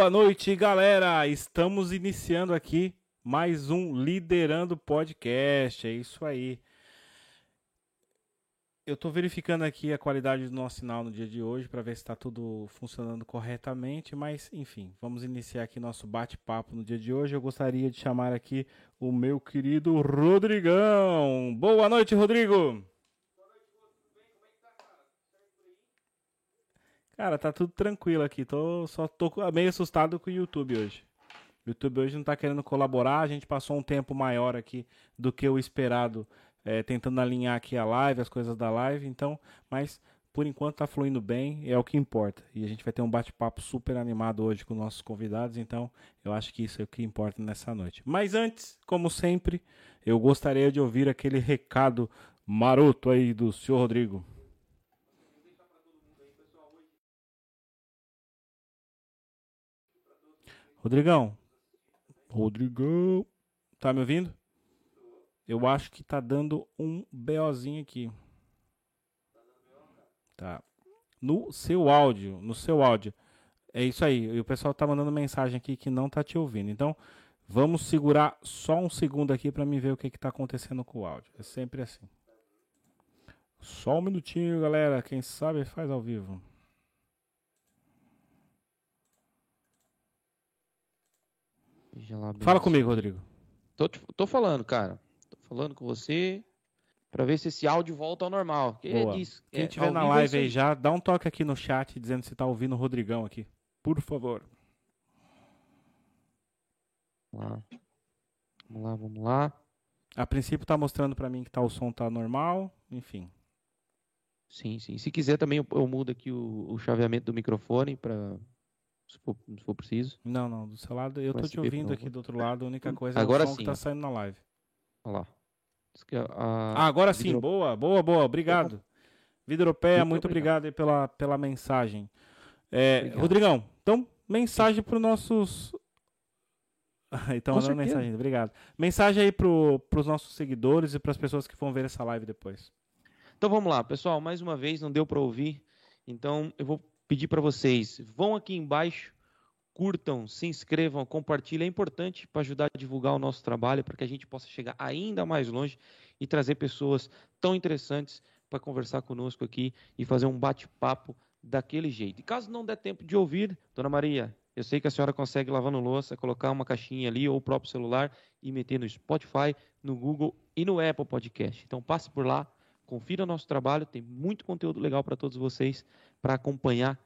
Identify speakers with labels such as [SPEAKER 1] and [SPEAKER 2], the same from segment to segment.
[SPEAKER 1] Boa noite, galera! Estamos iniciando aqui mais um Liderando Podcast. É isso aí. Eu estou verificando aqui a qualidade do nosso sinal no dia de hoje para ver se está tudo funcionando corretamente, mas enfim, vamos iniciar aqui nosso bate-papo no dia de hoje. Eu gostaria de chamar aqui o meu querido Rodrigão. Boa noite, Rodrigo! Cara, tá tudo tranquilo aqui. Tô, só tô meio assustado com o YouTube hoje. O YouTube hoje não tá querendo colaborar. A gente passou um tempo maior aqui do que o esperado, é, tentando alinhar aqui a live, as coisas da live. Então, mas por enquanto tá fluindo bem, é o que importa. E a gente vai ter um bate-papo super animado hoje com nossos convidados. Então, eu acho que isso é o que importa nessa noite. Mas antes, como sempre, eu gostaria de ouvir aquele recado maroto aí do senhor Rodrigo. Rodrigão. Rodrigão. Tá me ouvindo? Eu acho que tá dando um BOzinho aqui. Tá. No seu áudio, no seu áudio. É isso aí. E o pessoal tá mandando mensagem aqui que não tá te ouvindo. Então, vamos segurar só um segundo aqui para me ver o que que tá acontecendo com o áudio. É sempre assim. Só um minutinho, galera. Quem sabe faz ao vivo. Fala comigo, Rodrigo.
[SPEAKER 2] Tô, tô falando, cara. Tô falando com você para ver se esse áudio volta ao normal.
[SPEAKER 1] Que é disso, Quem é, tiver na live aí já, dá um toque aqui no chat dizendo se tá ouvindo o Rodrigão aqui. Por favor.
[SPEAKER 2] Vamos lá. Vamos lá, vamos lá.
[SPEAKER 1] A princípio tá mostrando para mim que tá, o som tá normal, enfim.
[SPEAKER 2] Sim, sim. Se quiser também eu, eu mudo aqui o, o chaveamento do microfone para se for, se for preciso.
[SPEAKER 1] Não, não, do seu lado, eu tô te ouvindo aqui do outro lado, a única coisa
[SPEAKER 2] agora
[SPEAKER 1] é o som
[SPEAKER 2] sim,
[SPEAKER 1] que tá saindo na live.
[SPEAKER 2] Olha lá.
[SPEAKER 1] A... Ah, agora sim, Vidro... boa, boa, boa, obrigado. Vidropeia, muito, muito obrigado, obrigado pela, pela mensagem. É, Rodrigão, então, mensagem para os nossos. então, mandando mensagem, obrigado. Mensagem aí para os nossos seguidores e para as pessoas que vão ver essa live depois.
[SPEAKER 2] Então vamos lá, pessoal, mais uma vez, não deu para ouvir, então eu vou pedir para vocês, vão aqui embaixo, curtam, se inscrevam, compartilhem. É importante para ajudar a divulgar o nosso trabalho, para que a gente possa chegar ainda mais longe e trazer pessoas tão interessantes para conversar conosco aqui e fazer um bate-papo daquele jeito. E caso não der tempo de ouvir, Dona Maria, eu sei que a senhora consegue lavando louça, colocar uma caixinha ali ou o próprio celular e meter no Spotify, no Google e no Apple Podcast. Então passe por lá, confira o nosso trabalho, tem muito conteúdo legal para todos vocês para acompanhar.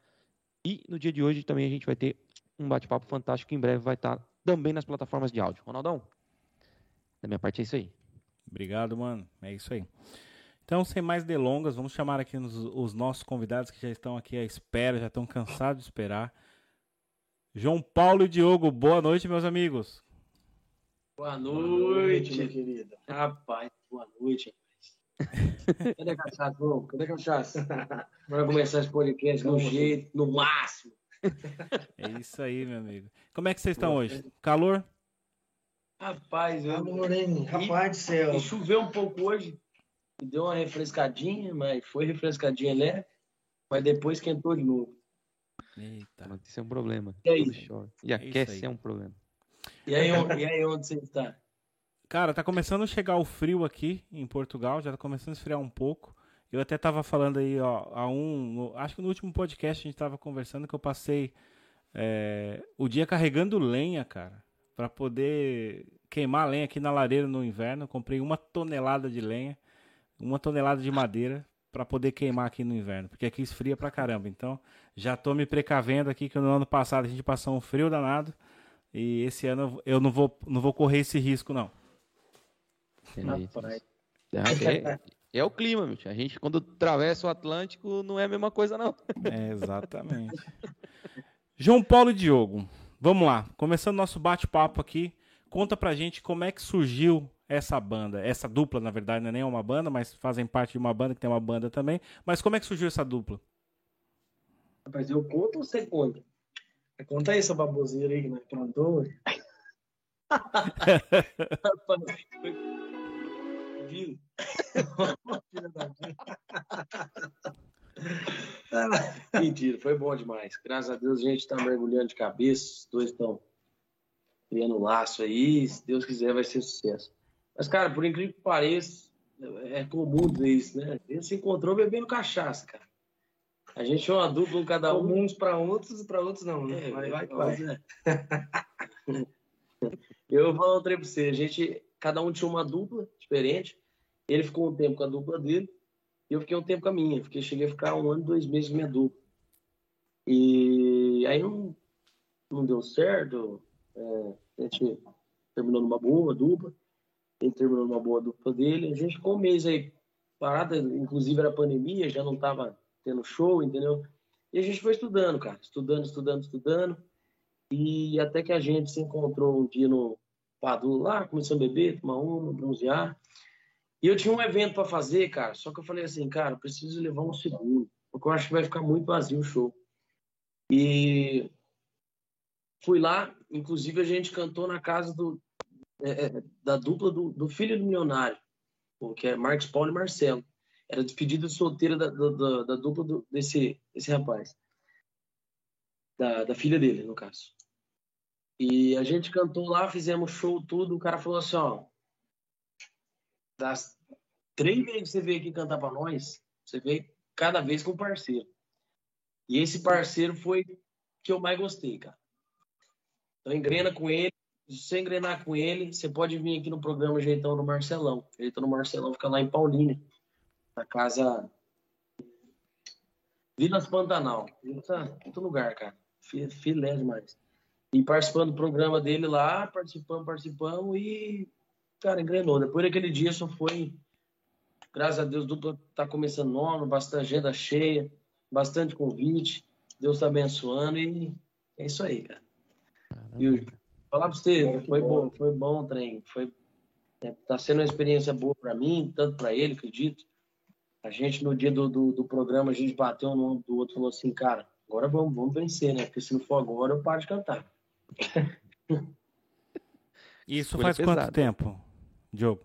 [SPEAKER 2] E no dia de hoje também a gente vai ter um bate-papo fantástico que em breve vai estar também nas plataformas de áudio. Ronaldão, da minha parte é isso aí.
[SPEAKER 1] Obrigado, mano. É isso aí. Então, sem mais delongas, vamos chamar aqui os, os nossos convidados que já estão aqui à espera, já estão cansados de esperar. João Paulo e Diogo, boa noite, meus amigos.
[SPEAKER 3] Boa noite, minha querida. Rapaz, boa noite. Cadê a cachaça, João? Cadê a cachaça? Bora começar esse podcast no jeito, no máximo.
[SPEAKER 1] É isso aí, meu amigo. Como é que vocês estão hoje? Calor?
[SPEAKER 3] Rapaz, eu...
[SPEAKER 4] Calor, hein? Rapaz do céu.
[SPEAKER 3] Choveu um pouco hoje, deu uma refrescadinha, mas foi refrescadinha leve, mas depois esquentou de novo.
[SPEAKER 2] Eita. Isso é um problema.
[SPEAKER 3] E aí?
[SPEAKER 2] E aquece é um problema.
[SPEAKER 3] E aí, e aí onde você está?
[SPEAKER 1] Cara, tá começando a chegar o frio aqui em Portugal, já tá começando a esfriar um pouco. Eu até tava falando aí, ó, a um. No, acho que no último podcast a gente tava conversando que eu passei é, o dia carregando lenha, cara, para poder queimar lenha aqui na lareira no inverno. Comprei uma tonelada de lenha, uma tonelada de madeira para poder queimar aqui no inverno, porque aqui esfria pra caramba. Então, já tô me precavendo aqui que no ano passado a gente passou um frio danado e esse ano eu não vou, não vou correr esse risco não.
[SPEAKER 2] É, é, o clima, meu. A gente, quando atravessa o Atlântico, não é a mesma coisa, não.
[SPEAKER 1] É, exatamente. João Paulo e Diogo, vamos lá. Começando nosso bate-papo aqui. Conta pra gente como é que surgiu essa banda, essa dupla, na verdade, não é nem uma banda, mas fazem parte de uma banda que tem uma banda também. Mas como é que surgiu essa dupla?
[SPEAKER 3] Rapaz, eu conto ou você conta? Conta aí essa baboseira aí que nós plantou. Viu? Mentira, foi bom demais. Graças a Deus a gente está mergulhando de cabeça, os dois estão criando laço aí. Se Deus quiser, vai ser sucesso. Mas, cara, por incrível que pareça, é comum dizer isso, né? A gente se encontrou bebendo cachaça, cara. A gente é uma dupla, um cada um.
[SPEAKER 4] Comuns para outros e para outros não, né?
[SPEAKER 3] É, vai, vai, vai. Eu vou falar um trem pra você. A gente, cada um tinha uma dupla diferente. Ele ficou um tempo com a dupla dele e eu fiquei um tempo com a minha. Fiquei, cheguei a ficar um ano, dois meses com minha dupla. E aí não, não deu certo. É, a gente terminou numa boa dupla. Ele terminou numa boa dupla dele. A gente ficou um mês aí parada, inclusive era pandemia, já não tava tendo show, entendeu? E a gente foi estudando, cara. Estudando, estudando, estudando. E até que a gente se encontrou um dia no Padu lá, começou a beber, tomar uma, bronzear. E eu tinha um evento para fazer, cara. Só que eu falei assim, cara, preciso levar um segundo, porque eu acho que vai ficar muito vazio o show. E fui lá, inclusive a gente cantou na casa do, é, é da dupla do, do, filho do milionário, que é Marcos Paulo e Marcelo. Era despedida solteira da, da, da dupla do, desse, desse rapaz. Da, da filha dele, no caso. E a gente cantou lá, fizemos show, tudo. O cara falou assim: ó, das três vezes que você veio aqui cantar pra nós, você veio cada vez com parceiro. E esse parceiro foi que eu mais gostei, cara. Então engrena com ele. Se você engrenar com ele, você pode vir aqui no programa Jeitão do Marcelão. Jeitão do Marcelão fica lá em Paulínia, na casa Vilas Pantanal. Tá, todo lugar, cara. Filé demais. E participando do programa dele lá, participamos, participamos e, cara, engrenou. Depois daquele dia só foi, graças a Deus, dupla tá começando nono, bastante agenda cheia, bastante convite. Deus tá abençoando e é isso aí, cara. E falar pra você, foi bom, foi bom o trem. Foi, é, tá sendo uma experiência boa para mim, tanto para ele, acredito. A gente, no dia do, do, do, programa, a gente bateu um no ombro do outro e falou assim, cara, agora vamos, vamos vencer, né? Porque se não for agora, eu paro de cantar.
[SPEAKER 1] Isso faz pesada. quanto tempo, Diogo?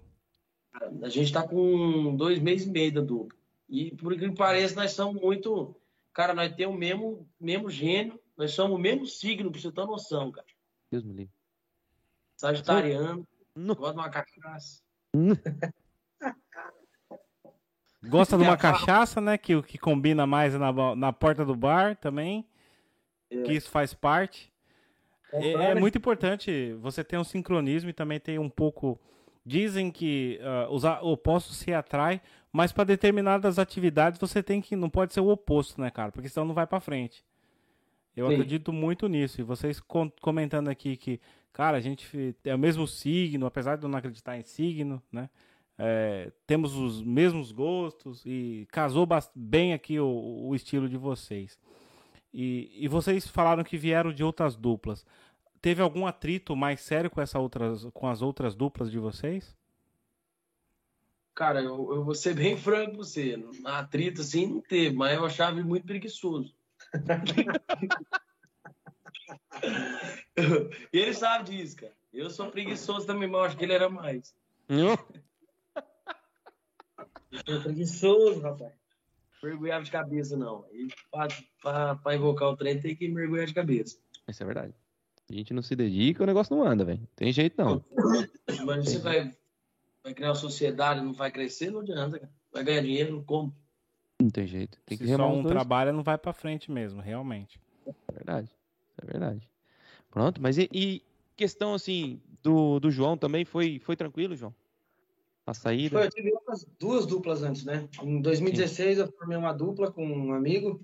[SPEAKER 3] A gente tá com dois meses e meio da dupla. E por que pareça, nós somos muito. Cara, nós temos o mesmo, mesmo gênio, nós somos o mesmo signo, pra você ter noção, cara.
[SPEAKER 2] Deus me livre.
[SPEAKER 3] Sagitariano, gosta de uma cachaça.
[SPEAKER 1] Gosta de uma cachaça, né? Que, que combina mais na, na porta do bar também. É. Que isso faz parte. É, é, muito importante você ter um sincronismo e também ter um pouco. Dizem que uh, os opostos se atraem, mas para determinadas atividades você tem que. Não pode ser o oposto, né, cara? Porque senão não vai para frente. Eu Sim. acredito muito nisso. E vocês comentando aqui que, cara, a gente é o mesmo signo, apesar de eu não acreditar em signo, né? É, temos os mesmos gostos e casou bem aqui o, o estilo de vocês. E, e vocês falaram que vieram de outras duplas. Teve algum atrito mais sério com, essa outras, com as outras duplas de vocês?
[SPEAKER 3] Cara, eu, eu vou ser bem franco com você. Atrito assim não teve, mas eu achava ele muito preguiçoso. e ele sabe disso, cara. Eu sou preguiçoso também, mas eu acho que ele era mais.
[SPEAKER 4] Não? Eu sou preguiçoso, rapaz
[SPEAKER 3] mergulhava de cabeça, não. Para invocar o trem tem que mergulhar de cabeça.
[SPEAKER 2] Isso é verdade. A gente não se dedica, o negócio não anda, velho. Tem jeito não.
[SPEAKER 3] Mas você vai, vai criar uma sociedade, não vai crescer, não adianta, cara. Vai ganhar dinheiro, como?
[SPEAKER 2] Não tem jeito. Tem
[SPEAKER 1] se que só um trabalha, não vai para frente mesmo, realmente.
[SPEAKER 2] É verdade. É verdade. Pronto, mas e, e, questão assim do, do João também foi, foi tranquilo, João? A saída?
[SPEAKER 4] Foi, eu tive duas duplas antes, né? Em 2016 Sim. eu formei uma dupla com um amigo.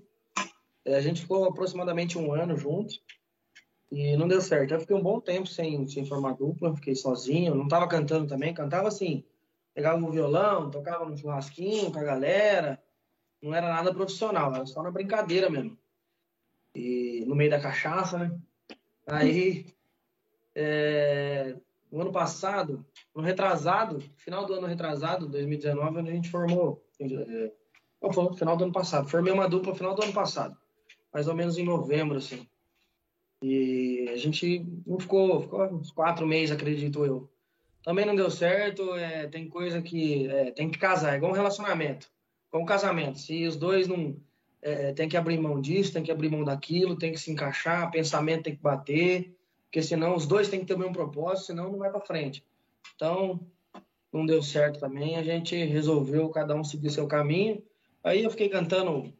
[SPEAKER 4] É, a gente ficou aproximadamente um ano juntos e não deu certo. Eu fiquei um bom tempo sem, sem formar dupla, fiquei sozinho, não tava cantando também, cantava assim, pegava o violão, tocava no churrasquinho com a galera, não era nada profissional, era só na brincadeira mesmo. E no meio da cachaça, né? Aí, é, no ano passado, no retrasado, final do ano retrasado, 2019, a gente formou. É, não, foi no final do ano passado. Formei uma dupla no final do ano passado. Mais ou menos em novembro, assim. E a gente não ficou, ficou uns quatro meses, acredito eu. Também não deu certo. É, tem coisa que é, tem que casar, é igual um relacionamento. Como um casamento. Se os dois não é, tem que abrir mão disso, tem que abrir mão daquilo, tem que se encaixar, pensamento tem que bater, porque senão os dois têm que ter o mesmo propósito, senão não vai para frente. Então, não deu certo também, a gente resolveu cada um seguir seu caminho. Aí eu fiquei cantando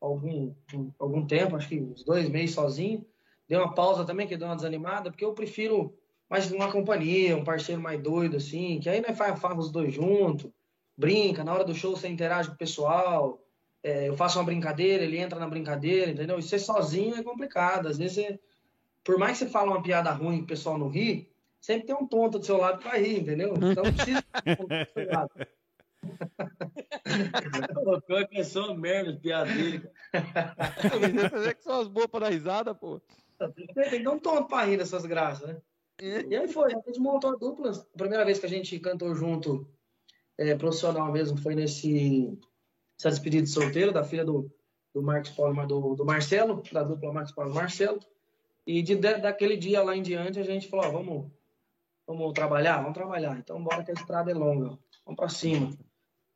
[SPEAKER 4] algum, algum tempo, acho que uns dois meses sozinho. Dei uma pausa também, que deu uma desanimada, porque eu prefiro mais uma companhia, um parceiro mais doido, assim, que aí nós faz, faz os dois juntos, brinca, na hora do show você interage com o pessoal, é, eu faço uma brincadeira, ele entra na brincadeira, entendeu? E ser sozinho é complicado, às vezes, você, por mais que você fale uma piada ruim que o pessoal não ri, sempre tem um tonto do seu lado que vai rir, entendeu? Então precisa do seu lado.
[SPEAKER 3] Pior que é só merda, piada dele.
[SPEAKER 2] Você que são as boas para dar risada, pô.
[SPEAKER 4] Tem que dar um tonto pra rir dessas graças, né? E aí foi, a gente montou a dupla. A primeira vez que a gente cantou junto, é, profissional mesmo, foi nesse essa despedida de solteiro da filha do, do Marcos Paulo, do, do Marcelo, da dupla Marcos Paulo Marcelo. E de, daquele dia lá em diante a gente falou, ó, vamos, vamos trabalhar? Vamos trabalhar. Então bora que a estrada é longa. Vamos para cima.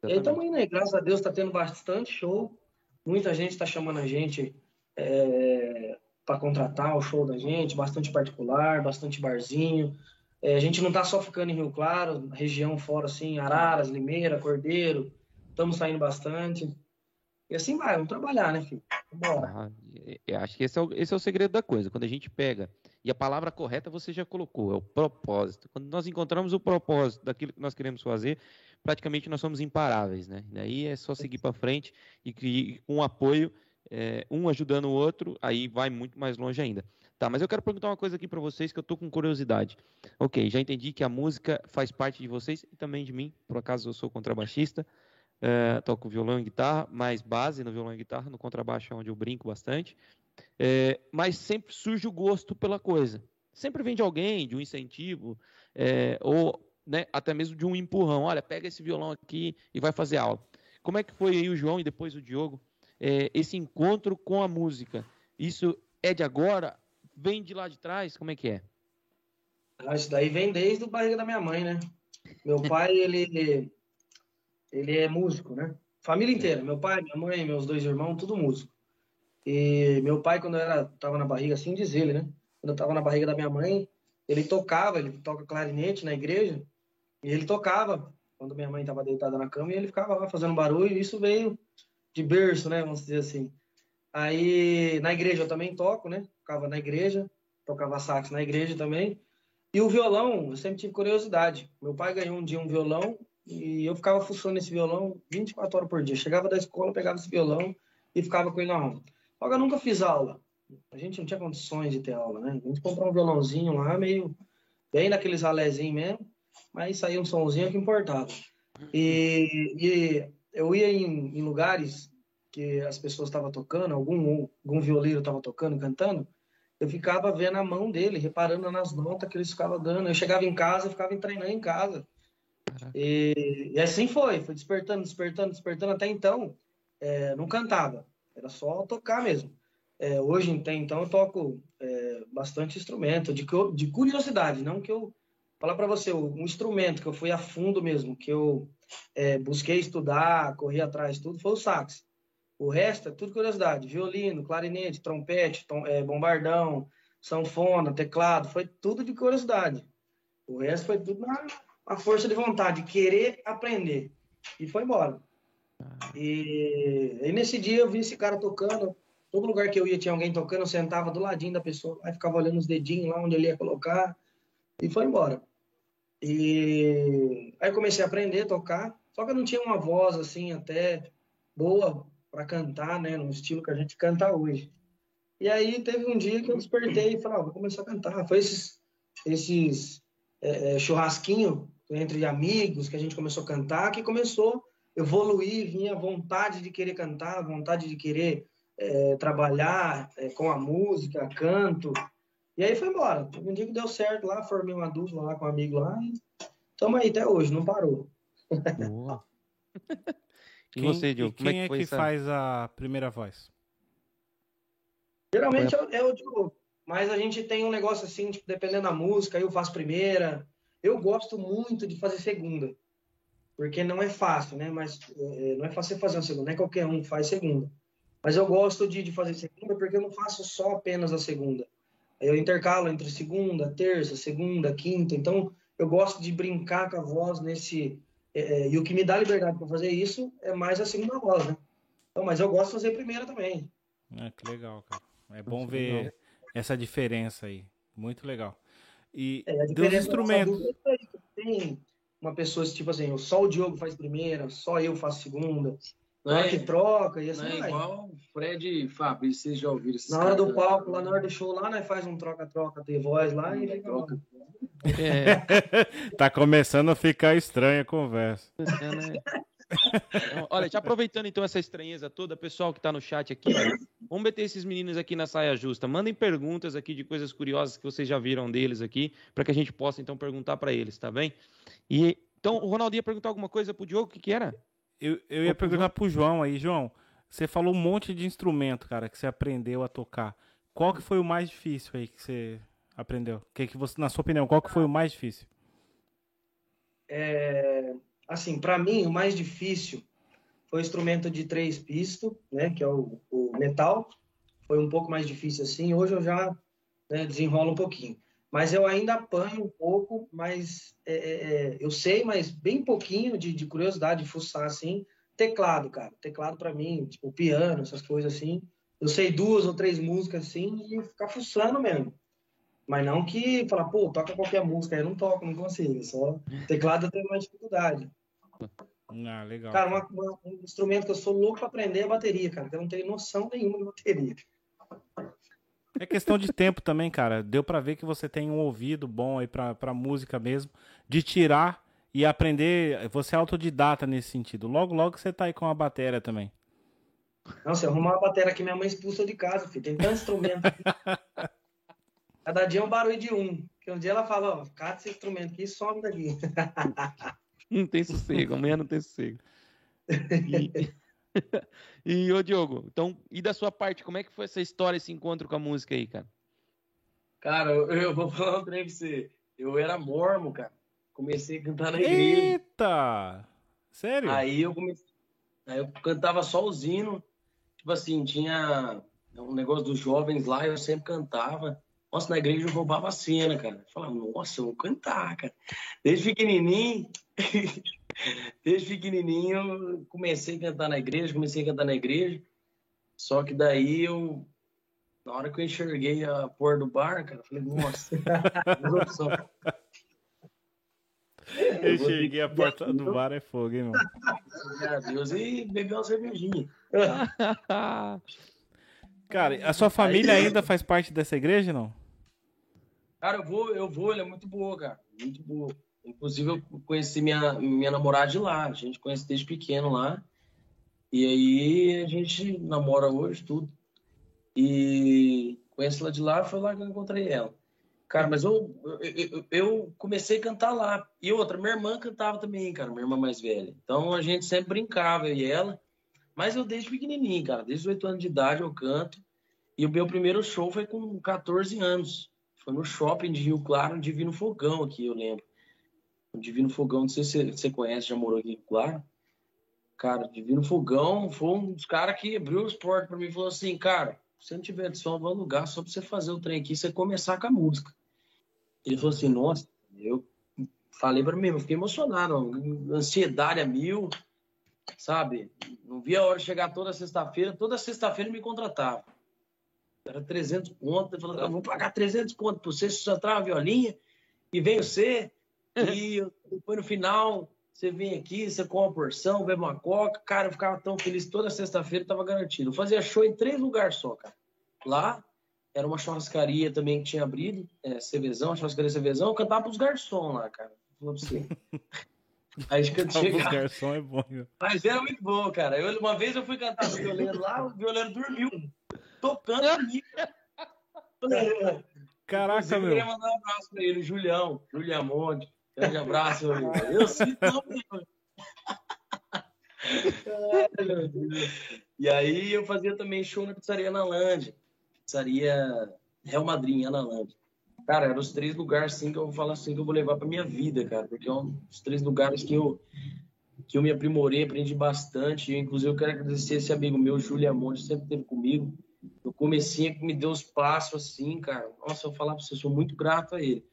[SPEAKER 4] E aí estamos indo aí, graças a Deus está tendo bastante show. Muita gente está chamando a gente é, para contratar o show da gente, bastante particular, bastante barzinho. É, a gente não está só ficando em Rio Claro, região fora assim, Araras, Limeira, Cordeiro. Estamos saindo bastante. E assim vai, vamos trabalhar, né, filho? Bora.
[SPEAKER 2] Ah, eu acho que esse é, o, esse é o segredo da coisa. Quando a gente pega, e a palavra correta você já colocou, é o propósito. Quando nós encontramos o propósito daquilo que nós queremos fazer, praticamente nós somos imparáveis, né? Daí é só seguir para frente e, e com apoio é, um ajudando o outro, aí vai muito mais longe ainda. Tá, mas eu quero perguntar uma coisa aqui para vocês que eu tô com curiosidade. Ok, já entendi que a música faz parte de vocês e também de mim, por acaso eu sou contrabaixista, é, toco violão e guitarra, mais base no violão e guitarra, no contrabaixo é onde eu brinco bastante, é, mas sempre surge o gosto pela coisa. Sempre vem de alguém, de um incentivo, é, ou né, até mesmo de um empurrão. Olha, pega esse violão aqui e vai fazer aula. Como é que foi aí o João e depois o Diogo esse encontro com a música? Isso é de agora? Vem de lá de trás? Como é que é?
[SPEAKER 4] Ah, isso daí vem desde o barriga da minha mãe, né? Meu pai, ele, ele é músico, né? Família inteira, meu pai, minha mãe, meus dois irmãos, tudo músico. E meu pai, quando eu era, tava na barriga, assim diz ele, né? Quando eu tava na barriga da minha mãe, ele tocava, ele toca clarinete na igreja, e ele tocava quando minha mãe estava deitada na cama e ele ficava lá fazendo barulho, e isso veio de berço, né? Vamos dizer assim. Aí na igreja eu também toco, né? Tocava na igreja, tocava sax na igreja também. E o violão, eu sempre tive curiosidade. Meu pai ganhou um dia um violão e eu ficava fuçando esse violão 24 horas por dia. Chegava da escola, pegava esse violão e ficava com ele na mão. Só que eu nunca fiz aula. A gente não tinha condições de ter aula, né? A gente comprou um violãozinho lá, meio bem naqueles ralézinhos mesmo, mas saía um somzinho que importava. E, e eu ia em, em lugares que as pessoas estavam tocando, algum, algum violeiro estava tocando, cantando, eu ficava vendo a mão dele, reparando nas notas que eles ficavam dando. Eu chegava em casa, ficava treinando em casa. E, e, assim foi, foi despertando, despertando, despertando. Até então, é, não cantava, era só tocar mesmo. É, hoje, então, eu toco é, bastante instrumento, de, de curiosidade, não que eu falar para você, um instrumento que eu fui a fundo mesmo, que eu é, busquei estudar, corri atrás, tudo, foi o sax. O resto é tudo curiosidade. Violino, clarinete, trompete, tom, é, bombardão, sanfona, teclado, foi tudo de curiosidade. O resto foi tudo na, na força de vontade, de querer aprender. E foi embora. E, e nesse dia eu vi esse cara tocando. Todo lugar que eu ia tinha alguém tocando, eu sentava do ladinho da pessoa, aí ficava olhando os dedinhos lá onde ele ia colocar e foi embora. E aí comecei a aprender a tocar, só que eu não tinha uma voz assim até boa para cantar, né, no estilo que a gente canta hoje. E aí teve um dia que eu despertei e falei, ah, vou começar a cantar. Foi esses esses é, é, churrasquinho entre amigos que a gente começou a cantar, que começou a evoluir, vinha a vontade de querer cantar, vontade de querer é, trabalhar é, com a música, canto. E aí foi embora. Um dia que deu certo lá, formei uma dupla lá com um amigo lá e estamos aí até hoje, não parou.
[SPEAKER 1] Boa. e quem, você, Diogo? Quem é que, é que faz a primeira voz?
[SPEAKER 4] Geralmente é, é o Diogo. Mas a gente tem um negócio assim, tipo, dependendo da música, eu faço primeira. Eu gosto muito de fazer segunda. Porque não é fácil, né? Mas é, não é fácil fazer uma segunda, não é qualquer um faz segunda. Mas eu gosto de, de fazer segunda porque eu não faço só apenas a segunda. Eu intercalo entre segunda, terça, segunda, quinta. Então, eu gosto de brincar com a voz nesse. É, é e o que me dá liberdade para fazer isso é mais a segunda voz, né? Então, mas eu gosto de fazer a primeira também.
[SPEAKER 1] É, que legal, cara. É bom ver essa diferença aí. Muito legal. E é, dos instrumentos. É
[SPEAKER 4] tem uma pessoa tipo assim, só o Diogo faz primeira, só eu faço segunda. Não é que troca e assim
[SPEAKER 3] não é igual Fred e Fábio, vocês já ouviram
[SPEAKER 4] Na hora do palco, lá na hora do show, lá nós faz um troca-troca, tem voz lá e troca.
[SPEAKER 1] É. tá começando a ficar estranha a conversa. É,
[SPEAKER 2] né? Olha, te aproveitando então essa estranheza toda, pessoal que está no chat aqui, vamos meter esses meninos aqui na saia justa. Mandem perguntas aqui de coisas curiosas que vocês já viram deles aqui, para que a gente possa então perguntar para eles, tá bem? E então o Ronaldo ia perguntar alguma coisa pro Diogo, o que, que era?
[SPEAKER 1] Eu, eu ia perguntar pro João aí, João. Você falou um monte de instrumento, cara, que você aprendeu a tocar. Qual que foi o mais difícil aí que você aprendeu? Que que você, na sua opinião, qual que foi o mais difícil?
[SPEAKER 4] É, assim, para mim, o mais difícil foi o instrumento de três pistas, né, que é o, o, metal. Foi um pouco mais difícil assim. Hoje eu já né, desenrolo um pouquinho. Mas eu ainda apanho um pouco, mas é, é, é eu sei, mas bem pouquinho de, de curiosidade de fuçar assim. Teclado, cara. Teclado para mim, tipo piano, essas coisas assim. Eu sei duas ou três músicas assim e ficar fuçando mesmo. Mas não que falar, pô, toca qualquer música, eu não toco, não consigo. Só teclado eu tenho mais dificuldade.
[SPEAKER 1] Ah, legal.
[SPEAKER 4] Cara, uma, uma, um instrumento que eu sou louco para aprender é a bateria, cara, eu não tenho noção nenhuma de bateria.
[SPEAKER 1] É questão de tempo também, cara. Deu para ver que você tem um ouvido bom aí pra, pra música mesmo, de tirar e aprender. Você é autodidata nesse sentido. Logo, logo você tá aí com a bateria também.
[SPEAKER 4] Não, se arrumar uma bateria que minha mãe expulsa de casa, filho. Tem tanto instrumento. Cada dia é um barulho de um. Que um dia ela fala, ó, cata esse instrumento aqui e some daqui.
[SPEAKER 2] não tem sossego, amanhã não tem sossego. E, e ô Diogo, então, e da sua parte, como é que foi essa história, esse encontro com a música aí, cara?
[SPEAKER 3] Cara, eu, eu vou falar um trem pra você. Eu era mormo, cara. Comecei a cantar na igreja.
[SPEAKER 1] Eita! Sério?
[SPEAKER 3] Aí eu comecei. Aí eu cantava só os hinos. Tipo assim, tinha um negócio dos jovens lá, eu sempre cantava. Nossa, na igreja eu roubava a cena, cara. Eu falava, nossa, eu vou cantar, cara. Desde pequenininho, desde pequenininho, comecei a cantar na igreja, comecei a cantar na igreja. Só que daí eu, na hora que eu enxerguei a porta do bar, cara, eu falei, nossa,
[SPEAKER 1] Eu enxerguei a porta do bar é fogo, hein, mano?
[SPEAKER 3] Meu Deus, e beber uma cervejinha.
[SPEAKER 1] Cara, a sua família ainda faz parte dessa igreja, não?
[SPEAKER 3] Cara, eu vou, eu vou, ela é muito boa, cara. Muito boa. Inclusive, eu conheci minha, minha namorada de lá. A gente conhece desde pequeno lá. E aí a gente namora hoje, tudo. E conheci ela de lá, foi lá que eu encontrei ela. Cara, mas eu, eu, eu, comecei a cantar lá. E outra, minha irmã cantava também, cara, minha irmã mais velha. Então a gente sempre brincava, eu e ela. Mas eu desde pequenininho, cara, desde 8 anos de idade eu canto. E o meu primeiro show foi com 14 anos. Foi no shopping de Rio Claro, no Divino Fogão aqui, eu lembro. O Divino Fogão, não sei se você conhece, já morou aqui em Rio Claro. Cara, Divino Fogão foi um dos caras que abriu os portas para mim e falou assim, cara, se não tiver de som, vou alugar só para você fazer o trem aqui e você começar com a música. Ele falou assim, nossa, eu falei para mim, eu fiquei emocionado, ansiedade a mil, sabe? Não via a hora de chegar toda sexta-feira, toda sexta-feira me contratava. Era 300 conto. Ele falou, eu vou pagar 300 conto para você, se você entrar uma violinha e vem você. E depois no final, você vem aqui, você come uma porção, bebe uma coca. Cara, eu ficava tão feliz. Toda sexta-feira estava garantido. Eu fazia show em três lugares só, cara. Lá, era uma churrascaria também que tinha abrido, é, Cervezão, churrascaria Cervezão. Eu cantava pros garçons lá, cara. Falou pra você. Aí quando chegava...
[SPEAKER 1] garçom é bom.
[SPEAKER 3] Mas era muito bom, cara. Eu, uma vez eu fui cantar com o violeiro lá, o violeiro dormiu tocando comigo.
[SPEAKER 1] Caraca, meu. Eu
[SPEAKER 3] queria mandar um abraço pra ele, Julião, Julião Monte. Grande abraço, eu sinto também. e aí eu fazia também show na pizzaria Land, pizzaria Real Madrid, na Land. Cara, eram os três lugares assim que eu vou falar assim que eu vou levar pra minha vida, cara, porque é um dos três lugares que eu que eu me aprimorei, aprendi bastante. Eu, inclusive, eu quero agradecer esse amigo meu, Júlio Amonte, sempre esteve comigo. No comecinho que me deu os passos assim, cara. Nossa, eu falar pra você, eu sou muito grato a ele.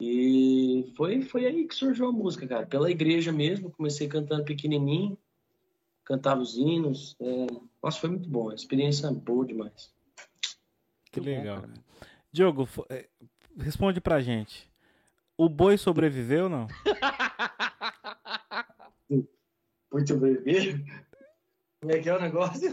[SPEAKER 3] E foi, foi aí que surgiu a música, cara. Pela igreja mesmo, comecei cantando pequenininho, cantava os hinos. É... Nossa, foi muito bom, a experiência boa demais.
[SPEAKER 1] Que legal. Bom, Diogo, é, responde pra gente. O boi sobreviveu ou não?
[SPEAKER 4] Boi sobreviveu? Como é que é o negócio?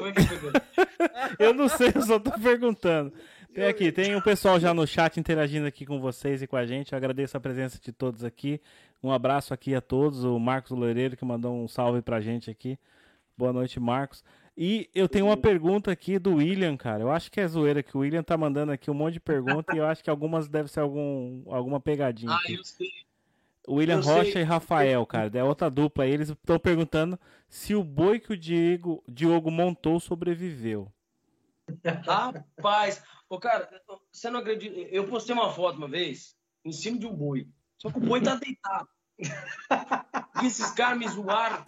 [SPEAKER 1] É eu não sei, eu só tô perguntando. Tem aqui, tem o um pessoal já no chat interagindo aqui com vocês e com a gente. Eu agradeço a presença de todos aqui. Um abraço aqui a todos. O Marcos Loureiro que mandou um salve pra gente aqui. Boa noite, Marcos. E eu tenho uma pergunta aqui do William, cara. Eu acho que é zoeira que o William tá mandando aqui um monte de perguntas e eu acho que algumas devem ser algum, alguma pegadinha. Ah, aqui. eu sei. William eu Rocha sei. e Rafael, cara. É outra dupla aí. Eles estão perguntando se o boi que o Diego, Diogo montou sobreviveu.
[SPEAKER 3] Rapaz, Ô, cara, você não acredita? Eu postei uma foto uma vez em cima de um boi. Só que o boi tá deitado. E esses caras me zoaram.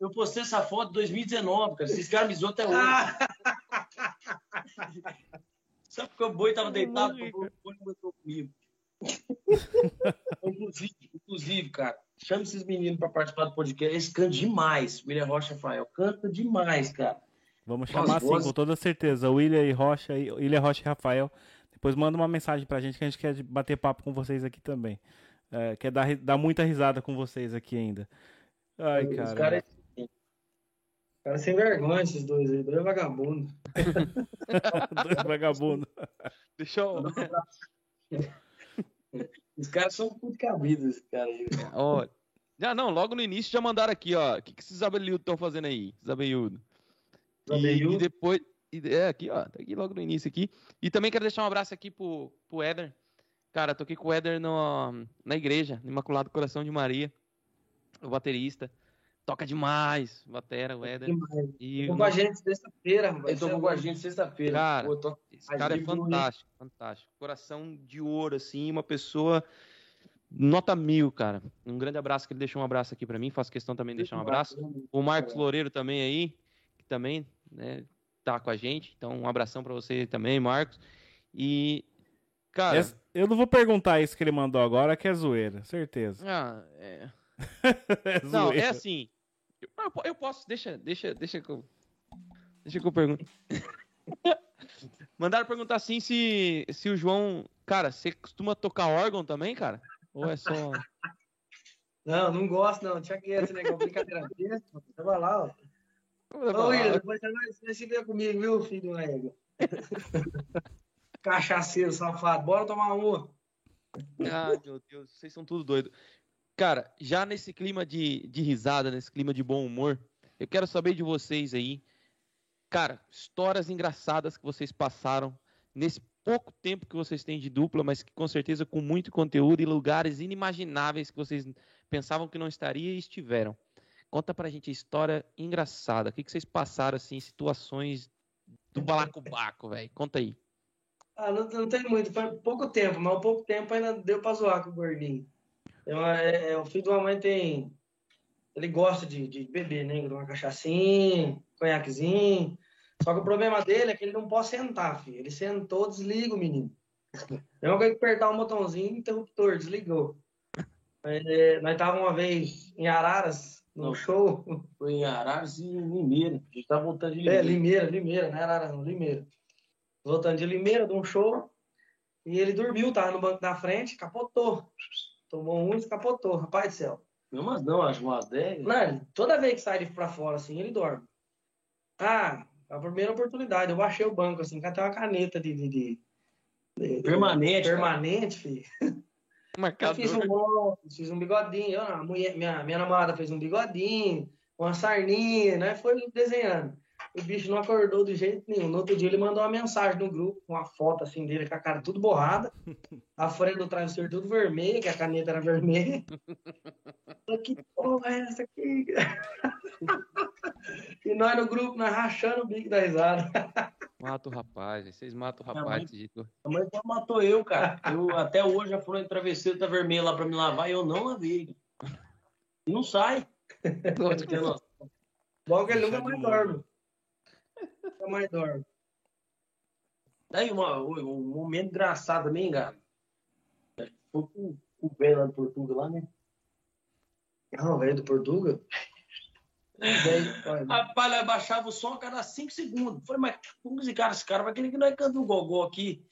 [SPEAKER 3] Eu postei essa foto em 2019, cara. Esses caras me zoam até hoje. Só porque o boi tava deitado, o boi não comigo. inclusive, inclusive, cara, chama esses meninos para participar do podcast. Eles cantam demais. William Rocha Rafael canta demais, cara.
[SPEAKER 1] Vamos chamar sim, com toda certeza. William e Rocha, William Rocha e Rafael. Depois manda uma mensagem pra gente que a gente quer bater papo com vocês aqui também. É, quer dar, dar muita risada com vocês aqui ainda. Ai, cara. Os caras
[SPEAKER 4] cara sem vergonha, esses dois aí. Dois vagabundos.
[SPEAKER 1] dois vagabundos.
[SPEAKER 2] Deixa eu.
[SPEAKER 3] Os caras são muito cabidos, cara aí.
[SPEAKER 2] Ó. Ah, não, logo no início já mandaram aqui, ó. O que, que esses abelhudos estão fazendo aí? Esses abelhudos. E, e, depois. É, aqui, ó. Tá aqui logo no início aqui. E também quero deixar um abraço aqui pro, pro Éder. Cara, toquei com o Éder no, na igreja, no Imaculado Coração de Maria. O baterista. Toca demais, batera, o Éder.
[SPEAKER 4] E com a gente sexta-feira,
[SPEAKER 3] Eu tô com a gente sexta-feira.
[SPEAKER 2] Cara, Pô, tô... esse cara é fantástico, fantástico. Coração de ouro, assim, uma pessoa nota mil, cara. Um grande abraço, que ele deixou um abraço aqui para mim. Faço questão também de deixar um abraço. O Marcos Loureiro também aí, que também né, tá com a gente. Então, um abração para você também, Marcos. E, cara.
[SPEAKER 1] Eu não vou perguntar isso que ele mandou agora, que é zoeira, certeza.
[SPEAKER 2] Ah, é. é não, é assim. Eu, eu, posso, deixa, deixa, deixa que eu. Deixa que eu pergunto. Mandaram perguntar assim se, se o João. Cara, você costuma tocar órgão também, cara? Ou é só.
[SPEAKER 4] Não, não gosto, não. Tinha que esse negócio, brincadeira. Tava lá, ó. Ô, William, depois você se vê comigo, viu, filho do égua? Cachaceiro, safado. Bora tomar uma.
[SPEAKER 2] Ah, meu Deus, vocês são tudo doido. Cara, já nesse clima de, de risada, nesse clima de bom humor, eu quero saber de vocês aí. Cara, histórias engraçadas que vocês passaram nesse pouco tempo que vocês têm de dupla, mas que com certeza com muito conteúdo e lugares inimagináveis que vocês pensavam que não estaria e estiveram. Conta pra gente a história engraçada. O que, que vocês passaram, assim, situações do balacobaco, velho? Conta aí.
[SPEAKER 4] Ah, não, não tem muito, foi pouco tempo, mas pouco tempo ainda deu pra zoar com o gordinho. É, é, é, o filho de uma mãe tem. Ele gosta de, de beber, né? Uma cachaçinha, conhaquezinho. Só que o problema dele é que ele não pode sentar, filho. Ele sentou, desliga o menino. É uma coisa que apertar um botãozinho, interruptor, desligou. É, nós estávamos uma vez em Araras, no show.
[SPEAKER 3] Foi em Araras e Limeira. A gente tá voltando de
[SPEAKER 4] Limeira. É, Limeira, Limeira, não é Araras, não, Limeira. Voltando de Limeira, de um show. E ele dormiu, tava no banco da frente, capotou. Tomou um e capotou, rapaz do céu.
[SPEAKER 3] Não, mas não, acho umas 10.
[SPEAKER 4] Não, toda vez que sai ele pra fora assim, ele dorme. Ah, a primeira oportunidade, eu baixei o banco assim, até uma caneta de. de, de,
[SPEAKER 3] de permanente.
[SPEAKER 4] Permanente, filho. Marcador. Eu fiz um fiz um bigodinho. Eu, mulher, minha, minha namorada fez um bigodinho, uma sarninha, né? Foi desenhando. O bicho não acordou de jeito nenhum. No outro dia ele mandou uma mensagem no grupo, com uma foto assim dele com a cara tudo borrada, a frente do travesseiro tudo vermelho, que a caneta era vermelha. que porra é essa aqui? e nós no grupo, nós rachando o bico da risada.
[SPEAKER 2] Mata o rapaz, vocês matam o rapaz.
[SPEAKER 3] A mãe, a mãe matou eu, cara. Eu, até hoje a frente do travesseiro tá vermelha lá pra me lavar e eu não lavei. Não sai.
[SPEAKER 4] Bom que ele nunca mais dorme. Nunca mais dorme.
[SPEAKER 3] Aí, uma, um momento engraçado também, cara. Foi com o velho lá do Portugal, lá, né?
[SPEAKER 4] Ah, o velho do Portugal?
[SPEAKER 3] Rapaz, ela baixava o som a cada 5 segundos. Falei, mas como esse cara, esse cara vai querer que nós cantamos um gogó aqui?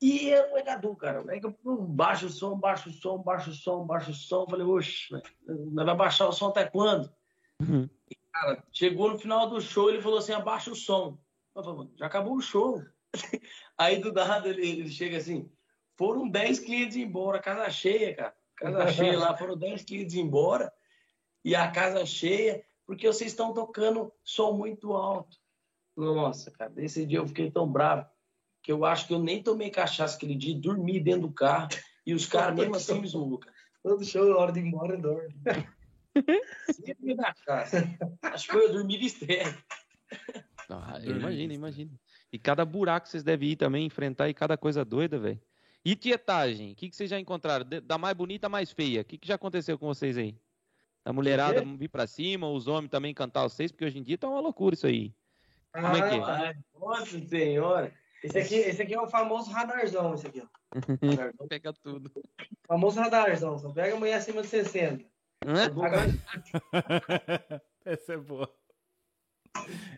[SPEAKER 3] E é um Egadu, cara. Que eu baixo o som, baixo o som, baixo o som, baixo o som. Falei, oxe, nós vai baixar o som até quando? Uhum. E, cara, chegou no final do show, ele falou assim, abaixa o som. Eu falei, já acabou o show. Aí do nada ele, ele chega assim, foram 10 clientes embora, casa cheia, cara. Casa cheia lá, foram 10 clientes embora. E a casa cheia, porque vocês estão tocando som muito alto. Nossa, cara, desse dia eu fiquei tão bravo que eu acho que eu nem tomei cachaça aquele dia, dormi dentro do carro e os caras mesmo assim me zoam, cara.
[SPEAKER 4] Todo show, hora de ir embora, dorme.
[SPEAKER 3] Sempre da casa. Acho que foi eu dormir de estresse.
[SPEAKER 2] Ah, imagina, imagina. E cada buraco vocês devem ir também, enfrentar e cada coisa doida, velho. E tietagem, o que, que vocês já encontraram? Da mais bonita à mais feia, o que, que já aconteceu com vocês aí? A mulherada vir pra cima, os homens também cantar vocês, porque hoje em dia tá uma loucura isso aí.
[SPEAKER 3] Como é que é? Nossa senhora!
[SPEAKER 4] Esse aqui, esse aqui é o famoso radarzão, esse aqui, ó.
[SPEAKER 2] pega tudo.
[SPEAKER 4] O famoso radarzão, só pega a mulher acima de 60. Agora...
[SPEAKER 1] Essa é boa.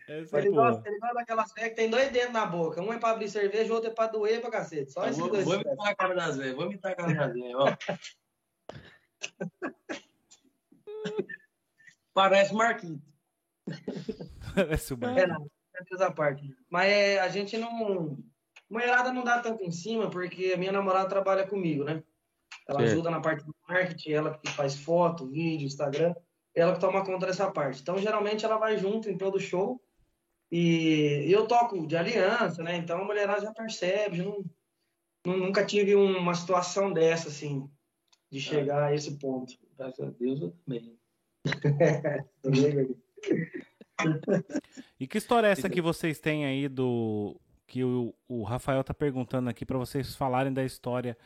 [SPEAKER 4] Essa ele, é boa. Gosta, ele gosta daquelas velhas que tem dois dedos na boca. Um é pra abrir cerveja, o outro é pra doer pra cacete. Só esses
[SPEAKER 3] vou,
[SPEAKER 4] dois.
[SPEAKER 3] Vou imitar a cara das velhas, vou imitar a cara das velhas, ó. Parece Marquinhos.
[SPEAKER 1] Parece o Marquinhos. É, não
[SPEAKER 4] essa parte. Mas é, a gente não. Mulherada não dá tanto em cima, porque a minha namorada trabalha comigo, né? Ela certo. ajuda na parte do marketing, ela que faz foto, vídeo, Instagram, ela que toma conta dessa parte. Então, geralmente, ela vai junto em todo show. E eu toco de aliança, né? Então a mulherada já percebe, já não, não, nunca tive uma situação dessa, assim, de chegar ah. a esse ponto.
[SPEAKER 3] Graças a Deus eu também.
[SPEAKER 1] e que história é essa que vocês têm aí do. Que o, o Rafael tá perguntando aqui para vocês falarem da história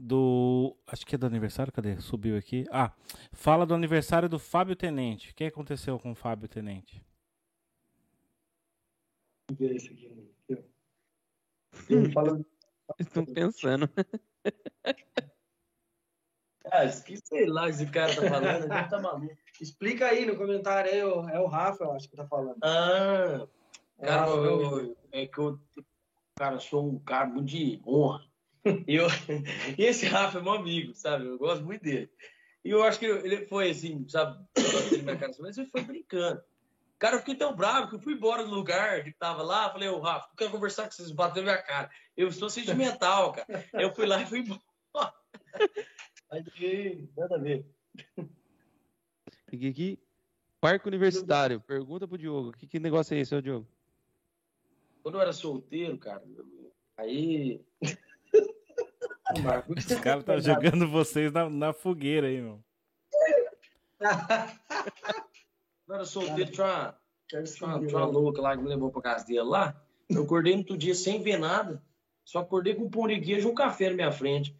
[SPEAKER 1] do. Acho que é do aniversário, cadê? Subiu aqui. Ah, fala do aniversário do Fábio Tenente. O que aconteceu com o Fábio Tenente?
[SPEAKER 4] ver isso aqui.
[SPEAKER 2] Estão pensando.
[SPEAKER 3] Ah, sei lá esse cara tá falando, ele tá maluco.
[SPEAKER 4] Explica aí no comentário aí, é o Rafa, eu acho que tá falando.
[SPEAKER 3] Ah, cara, Rafa, eu, é que eu, cara, sou um cara muito de honra. E, eu, e esse Rafa é meu amigo, sabe? Eu gosto muito dele. E eu acho que ele foi assim, sabe? Mas ele foi brincando. Cara, eu fiquei tão bravo que eu fui embora do lugar que tava lá. Falei, ô Rafa, eu quero conversar com vocês, bateu minha cara. Eu sou sentimental, cara. Eu fui lá e fui embora. Aí, nada a ver.
[SPEAKER 2] E aqui, Parque Universitário. Pergunta pro Diogo. Que, que negócio é esse, ô Diogo?
[SPEAKER 3] Quando eu era solteiro, cara, aí.
[SPEAKER 1] Os caras tá jogando vocês na, na fogueira aí, meu.
[SPEAKER 3] Quando eu solteiro, tinha uma, louca lá que me levou pra casa dele lá. Eu acordei no outro dia sem ver nada. Só acordei com um pão de queijo e um café na minha frente.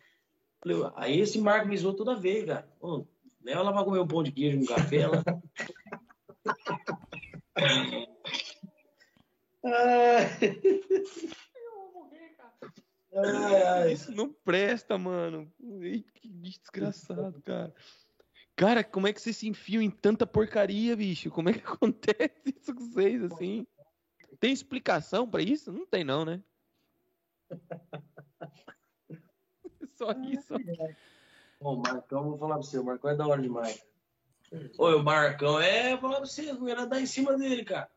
[SPEAKER 3] Falei, aí esse Marco me zoou toda vez, cara. Ô, leva ela pra comer um pão de queijo, um café lá.
[SPEAKER 2] Isso não presta, mano. Que bicho desgraçado, cara. Cara, como é que vocês se enfiam em tanta porcaria, bicho? Como é que acontece isso com vocês, assim? Tem explicação para isso? Não tem, não, né? Só isso.
[SPEAKER 3] Ô, Marcão, vou falar pra você, o Marcão é da hora demais. Oi, o Marcão é, vou falar pra você, era dar em cima dele, cara.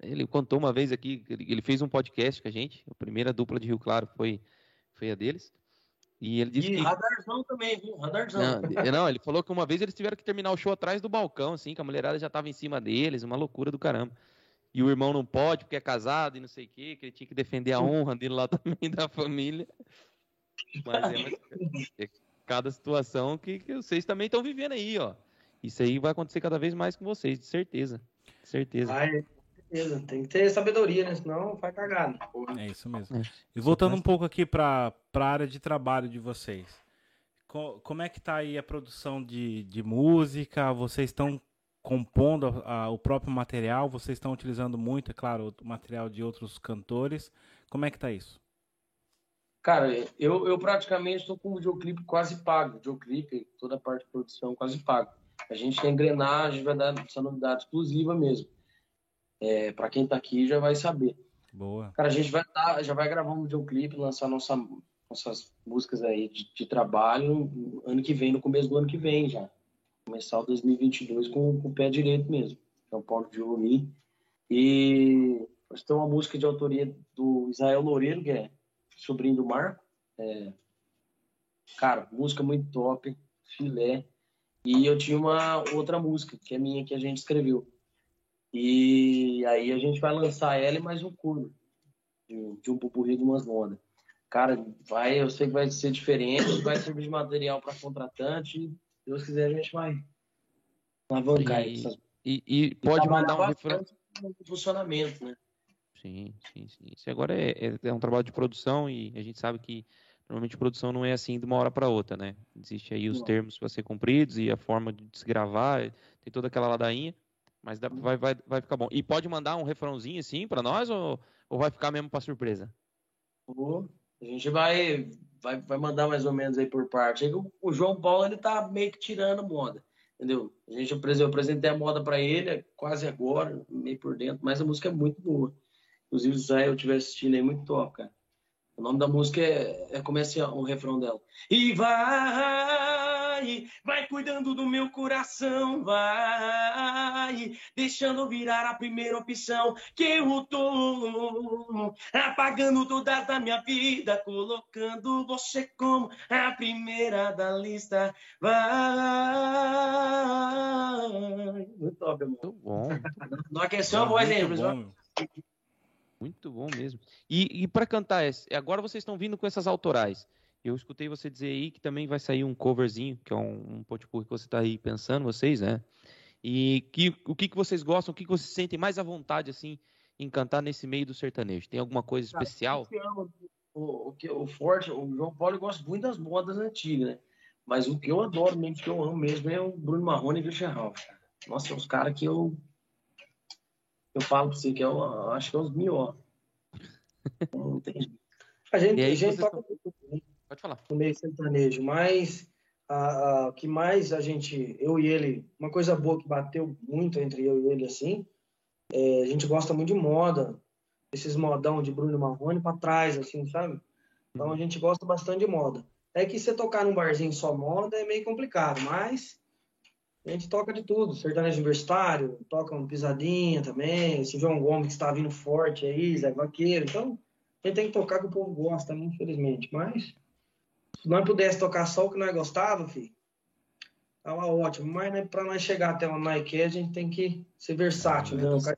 [SPEAKER 2] Ele contou uma vez aqui, ele fez um podcast com a gente, a primeira dupla de Rio Claro foi, foi a deles. E ele disse
[SPEAKER 3] e
[SPEAKER 2] que...
[SPEAKER 3] radarzão também, viu? Radarzão.
[SPEAKER 2] Não, não, ele falou que uma vez eles tiveram que terminar o show atrás do balcão, assim, que a mulherada já tava em cima deles, uma loucura do caramba. E o irmão não pode porque é casado e não sei o quê, que ele tinha que defender a honra dele lá também da família. Mas é, é cada situação que, que vocês também estão vivendo aí, ó. Isso aí vai acontecer cada vez mais com vocês, de certeza. De certeza.
[SPEAKER 4] Vai, certeza. Tem que ter sabedoria, né? Senão faz cagada.
[SPEAKER 1] É isso mesmo. É. E voltando um pouco aqui para a área de trabalho de vocês. co como é que tá aí a produção de, de música? Vocês estão compondo a, a, o próprio material? Vocês estão utilizando muito, é claro, o material de outros cantores? Como é que tá isso?
[SPEAKER 3] Cara, eu, eu praticamente estou com o videoclipe quase pago. O videoclipe, toda a parte de produção quase pago. A gente tem engrenagem, vai dar essa novidade exclusiva mesmo. É, para quem está aqui já vai saber.
[SPEAKER 1] Boa.
[SPEAKER 3] Cara, a gente vai tá, já vai gravar um videoclipe, lançar nossa, nossas músicas aí de, de, trabalho ano que vem, no começo do ano que vem já. Começar o 2022 com, com o pé direito mesmo. É o Paulo de ouvir. E nós temos uma música de autoria do Israel Loureiro, que é sobrinho do Marco. É, cara, música muito top, filé. E eu tinha uma outra música, que é minha, que a gente escreveu. E aí a gente vai lançar ela e mais um curso de, de um pupurri de umas modas. Cara, vai, eu sei que vai ser diferente, vai servir de material para contratante. Se Deus quiser, a gente vai alavancar
[SPEAKER 2] e, essas... e, e pode e mandar um refrão.
[SPEAKER 3] funcionamento, né?
[SPEAKER 2] Sim, sim, sim. Isso agora é, é, é, um trabalho de produção e a gente sabe que normalmente produção não é assim de uma hora para outra, né? Existe aí os termos para ser cumpridos e a forma de se gravar, tem toda aquela ladainha, mas dá, vai, vai, vai ficar bom. E pode mandar um refrãozinho assim para nós ou, ou vai ficar mesmo para surpresa?
[SPEAKER 3] A gente vai, vai, vai mandar mais ou menos aí por parte. O, o João Paulo ele tá meio que tirando moda, entendeu? A gente eu apresentei a moda para ele quase agora, meio por dentro, mas a música é muito boa. Inclusive, se Israel estiver assistindo aí, muito top, cara. O nome da música é, é começa o refrão dela. E vai, vai cuidando do meu coração, vai, deixando virar a primeira opção que eu tô apagando toda da minha vida, colocando você como a primeira da lista. Vai. Muito top, amor. Muito bom. Não aqueceu a voz aí, pessoal.
[SPEAKER 2] Muito bom mesmo. E, e para cantar, agora vocês estão vindo com essas autorais. Eu escutei você dizer aí que também vai sair um coverzinho, que é um, um potipur que você está aí pensando, vocês, né? E que, o que, que vocês gostam, o que, que vocês sentem mais à vontade, assim, em cantar nesse meio do sertanejo? Tem alguma coisa especial?
[SPEAKER 3] O, o, o, o forte, o João Paulo gosta muito das modas antigas, né? Mas o que eu adoro mesmo, que eu amo mesmo, é o Bruno Marrone e o Christian Ralph. Nossa, são os caras que eu eu falo pra você que eu é acho que é mil, ó. Não tem A gente, a gente toca estão... Pode falar. no meio sertanejo, mas o que mais a gente, eu e ele, uma coisa boa que bateu muito entre eu e ele, assim, é, a gente gosta muito de moda, esses modão de Bruno Marrone para trás, assim, sabe? Então a gente gosta bastante de moda. É que você tocar num barzinho só moda é meio complicado, mas a gente toca de tudo, sertanejo universitário, toca um pisadinha também, esse João Gomes que está vindo forte aí, Zé Vaqueiro, então a gente tem que tocar que o povo gosta, né, infelizmente, mas se nós pudesse tocar só o que nós gostava, filho, tava ótimo, mas né, para nós chegar até uma Nike, a gente tem que ser versátil, né, dançar,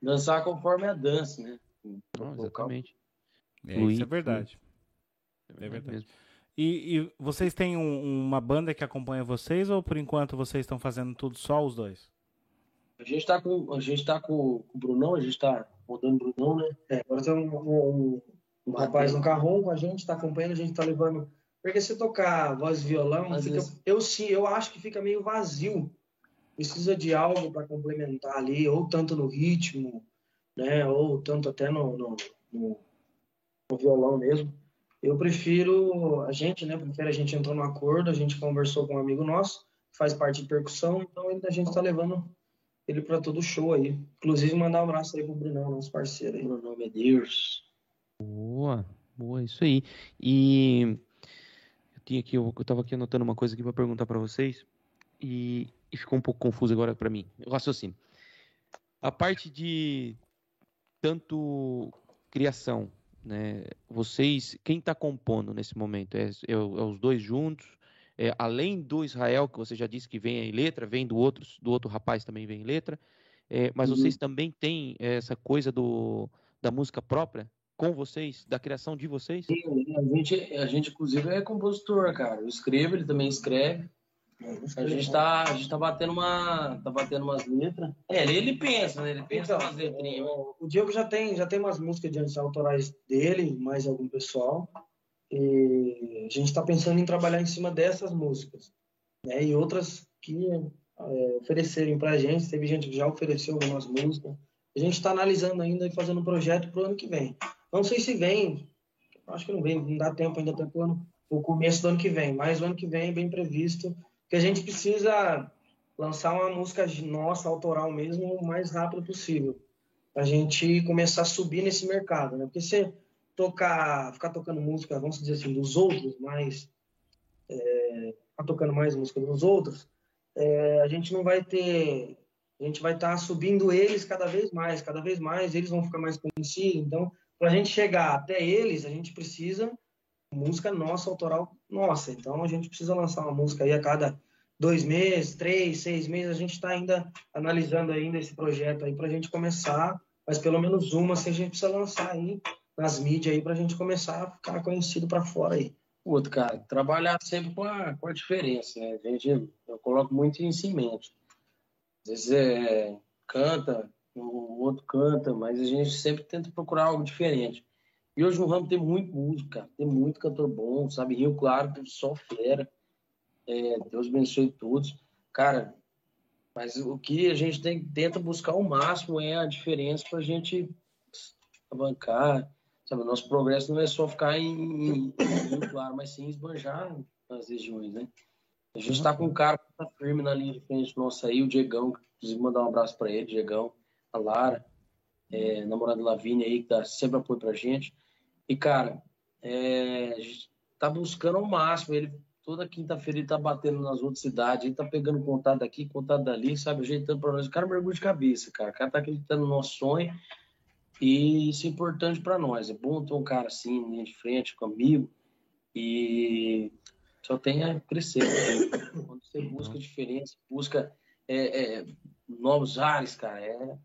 [SPEAKER 3] dançar conforme a dança, né?
[SPEAKER 2] Não, exatamente.
[SPEAKER 1] É, isso é verdade. É verdade. Mesmo. E, e vocês têm um, uma banda que acompanha vocês ou por enquanto vocês estão fazendo tudo só os dois?
[SPEAKER 3] A gente está com a gente tá com, com o Brunão, a gente está rodando o Brunão, né? É, agora tem um, um, um rapaz no carrom com a gente, está acompanhando, a gente está levando. Porque se tocar voz e violão, fica, eu sim, eu acho que fica meio vazio. Precisa de algo para complementar ali, ou tanto no ritmo, né? Ou tanto até no, no, no, no violão mesmo. Eu prefiro, a gente, né, prefere a gente entrou no acordo, a gente conversou com um amigo nosso, que faz parte de percussão, então a gente está levando ele para todo show aí. Inclusive, mandar um abraço aí pro Brunão, nosso parceiro aí. É Deus.
[SPEAKER 2] Boa, boa, isso aí. E eu tinha aqui, eu, eu tava aqui anotando uma coisa aqui para perguntar para vocês, e, e, ficou um pouco confuso agora para mim. O raciocínio. A parte de tanto criação né? Vocês, quem está compondo nesse momento? É, é, é, os dois juntos? É, além do Israel, que você já disse que vem em letra, vem do outro, do outro rapaz também vem em letra, é, mas uhum. vocês também têm essa coisa do, da música própria com vocês, da criação de vocês?
[SPEAKER 3] Sim, a gente, a gente inclusive é compositor, cara. Eu escrevo, ele também escreve. A gente tá, a gente tá batendo uma, tá batendo umas letras. É, ele, ele pensa, né? Ele pensa então, umas letrinhas. O,
[SPEAKER 4] o Diego já tem, já tem umas músicas de autorais dele, mais algum pessoal. E a gente está pensando em trabalhar em cima dessas músicas, né? E outras que é, oferecerem para a gente. Teve gente que já ofereceu algumas músicas. A gente está analisando ainda e fazendo um projeto para o ano que vem. Não sei se vem, acho que não vem, não dá tempo ainda até o, o começo do ano que vem, mas o ano que vem é bem previsto, que a gente precisa lançar uma música nossa, autoral mesmo, o mais rápido possível. A gente começar a subir nesse mercado, né? Porque você tocar, ficar tocando música, vamos dizer assim, dos outros, mas é, ficar tocando mais música dos outros, é, a gente não vai ter, a gente vai estar tá subindo eles cada vez mais, cada vez mais, eles vão ficar mais conhecidos. Então, para a gente chegar até eles, a gente precisa música nossa, autoral nossa. Então, a gente precisa lançar uma música aí a cada dois meses, três, seis meses. A gente está ainda analisando ainda esse projeto aí para a gente começar, mas pelo menos uma, assim, a gente precisa lançar aí nas mídias aí para a gente começar a ficar conhecido para fora aí
[SPEAKER 3] outro, cara, trabalhar sempre com a, com a diferença, né? A gente, eu coloco muito em cimento. Às vezes é, canta, o outro canta, mas a gente sempre tenta procurar algo diferente. E hoje no ramo tem muito músico, cara, tem muito cantor bom, sabe? Rio Claro, só fera. É, Deus abençoe todos. Cara, mas o que a gente tem, tenta buscar o máximo é a diferença para a gente bancar, Sabe, o nosso progresso não é só ficar em, em claro, mas sim esbanjar nas regiões, né? A gente está com um cara que tá firme na linha de frente nossa aí, o Diegão, inclusive mandar um abraço para ele, Diegão, a Lara, é, namorada Lavínia aí, que dá sempre apoio pra gente. E, cara, é, a gente tá buscando ao máximo, ele toda quinta-feira ele tá batendo nas outras cidades, ele tá pegando contato daqui, contato dali, sabe, ajeitando para nós. O cara mergulho de cabeça, cara. O cara tá acreditando no nosso sonho e isso é importante para nós. É bom ter um cara assim, linha de frente, comigo, e só tem a crescer. Né? Quando você busca diferença, busca é, é, novos ares, cara, é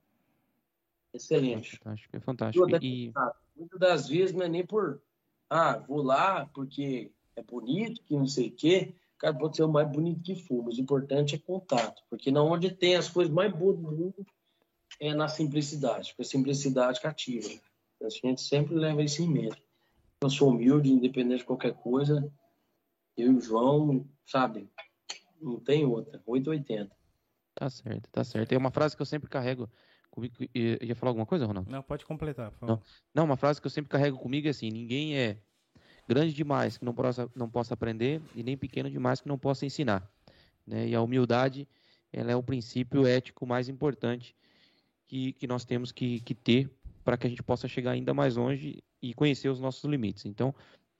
[SPEAKER 3] excelente.
[SPEAKER 2] Fantástico, é fantástico.
[SPEAKER 3] E... Muitas das vezes não é nem por, ah, vou lá porque é bonito, que não sei o quê. Cara, pode ser o mais bonito que for, mas o importante é contato, porque na onde tem as coisas mais boas do mundo, é na simplicidade, porque a simplicidade cativa. A gente sempre leva isso em mente. Eu sou humilde, independente de qualquer coisa. Eu e o João, sabe, não tem outra. 880.
[SPEAKER 2] Tá certo, tá certo. Tem uma frase que eu sempre carrego comigo. Ia falar alguma coisa, Ronaldo?
[SPEAKER 1] Não, pode completar.
[SPEAKER 2] Não. não, uma frase que eu sempre carrego comigo é assim: ninguém é grande demais que não possa, não possa aprender e nem pequeno demais que não possa ensinar. Né? E a humildade ela é o princípio ético mais importante que, que nós temos que, que ter para que a gente possa chegar ainda mais longe e conhecer os nossos limites. Então,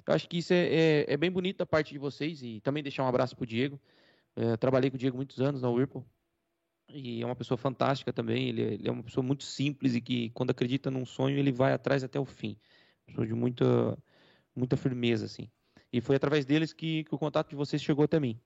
[SPEAKER 2] eu acho que isso é, é, é bem bonito da parte de vocês e também deixar um abraço para o Diego. É, trabalhei com o Diego muitos anos na Whirlpool e é uma pessoa fantástica também. Ele, ele, é uma pessoa muito simples e que, quando acredita num sonho, ele vai atrás até o fim. Pessoa de muita, muita firmeza, assim. E foi através deles que, que o contato de vocês chegou até mim.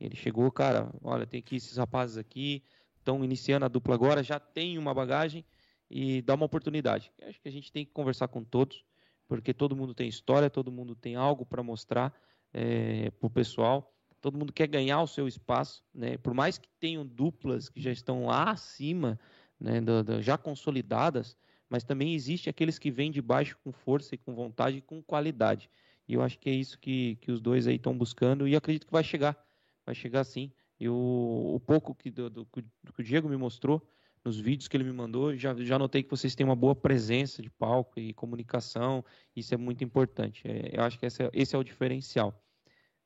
[SPEAKER 2] Ele chegou, cara, olha, tem aqui esses rapazes aqui, estão iniciando a dupla agora, já tem uma bagagem e dá uma oportunidade. Eu acho que a gente tem que conversar com todos, porque todo mundo tem história, todo mundo tem algo para mostrar é, para o pessoal, todo mundo quer ganhar o seu espaço, né? Por mais que tenham duplas que já estão lá acima, né, do, do, já consolidadas, mas também existe aqueles que vêm de baixo com força e com vontade e com qualidade. E eu acho que é isso que, que os dois aí estão buscando e acredito que vai chegar. Vai chegar sim. E o, o pouco que, do, do, que o Diego me mostrou, nos vídeos que ele me mandou, já, já notei que vocês têm uma boa presença de palco e comunicação. Isso é muito importante. É, eu acho que é, esse é o diferencial.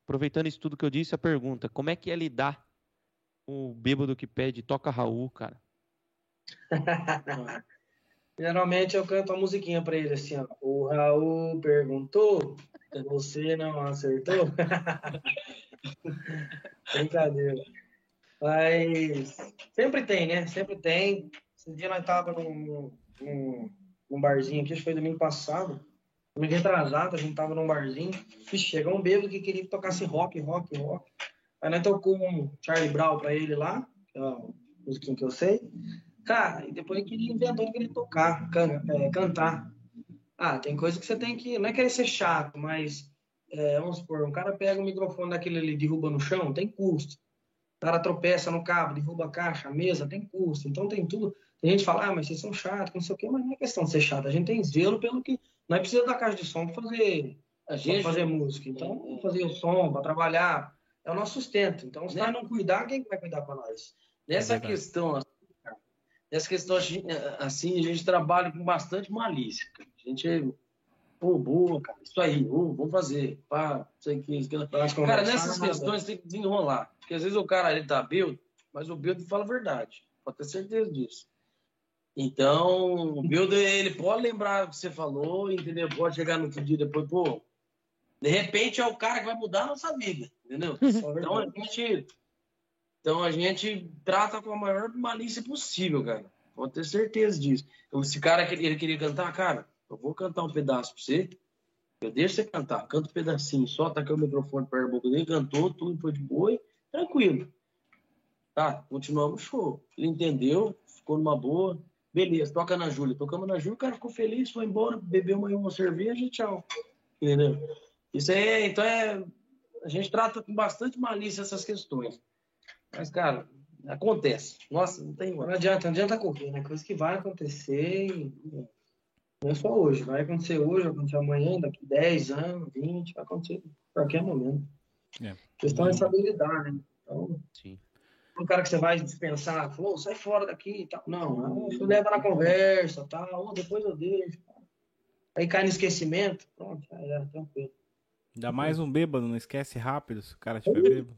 [SPEAKER 2] Aproveitando isso tudo que eu disse, a pergunta: como é que é lidar com o bêbado que pede toca Raul, cara?
[SPEAKER 4] Geralmente eu canto uma musiquinha para ele assim, ó. O Raul perguntou, você não acertou? Brincadeira. Mas sempre tem, né? Sempre tem. Esse dia nós tava num, num, num barzinho aqui, acho que foi domingo passado. Domingo retrasado, a gente tava num barzinho. Vixe, chegou um bêbado que queria que tocasse rock, rock, rock. Aí nós tocou um Charlie Brown pra ele lá, que é uma musiquinha que eu sei. Cara, e depois ele inventou que queria tocar, can, é, cantar. Ah, tem coisa que você tem que. Não é querer ser chato, mas é, vamos supor, um cara pega o microfone daquele ali, derruba no chão, tem custo. O cara tropeça no cabo, derruba a caixa, a mesa, tem custo. Então tem tudo. Tem gente que fala, ah, mas vocês são chatos, não sei o quê, mas não é questão de ser chato. A gente tem zelo pelo que. Não é preciso da caixa de som para fazer a gente fazer música. Então, vamos fazer o som, para trabalhar. É o nosso sustento. Então, se né? nós não cuidar, quem vai cuidar para nós?
[SPEAKER 3] Nessa é questão, nessa questão assim, a gente trabalha com bastante malícia. A gente é, pô, boa, cara, isso aí, oh, vamos fazer. Pá, sei que, cara, nessas questões tem que desenrolar. Porque às vezes o cara ele tá build, mas o build fala a verdade. Pode ter certeza disso. Então, o builder, ele pode lembrar o que você falou, entendeu? Pode chegar no outro dia depois, pô, de repente é o cara que vai mudar a nossa vida, entendeu? Então a gente, então a gente trata com a maior malícia possível, cara. Pode ter certeza disso. Então, esse cara que ele queria cantar, cara, eu vou cantar um pedaço pra você. Eu deixo você cantar, canta um pedacinho, só tá aqui o microfone para a boca dele, cantou, tudo foi de boi, tranquilo. Tá, continuamos o show. Ele entendeu, ficou numa boa. Beleza, toca na Júlia. Tocamos na Júlia, o cara ficou feliz, foi embora, bebeu uma, uma cerveja e tchau. Entendeu? Isso aí, então é. A gente trata com bastante malícia essas questões. Mas, cara, acontece. Nossa, não tem.
[SPEAKER 4] Não adianta, não adianta correr, né? Coisa que vai acontecer. E... Não é só hoje. Vai acontecer hoje, vai acontecer amanhã, daqui 10 anos, 20, vai acontecer a qualquer momento. É. A questão é estabilidade, né? Então, Um cara que você vai dispensar, falou, sai fora daqui e tal. Não, você leva na conversa, tal, oh, depois eu deixo. Aí cai no esquecimento, pronto, aí é tranquilo.
[SPEAKER 1] Ainda mais um bêbado, não esquece rápido se o cara estiver bêbado.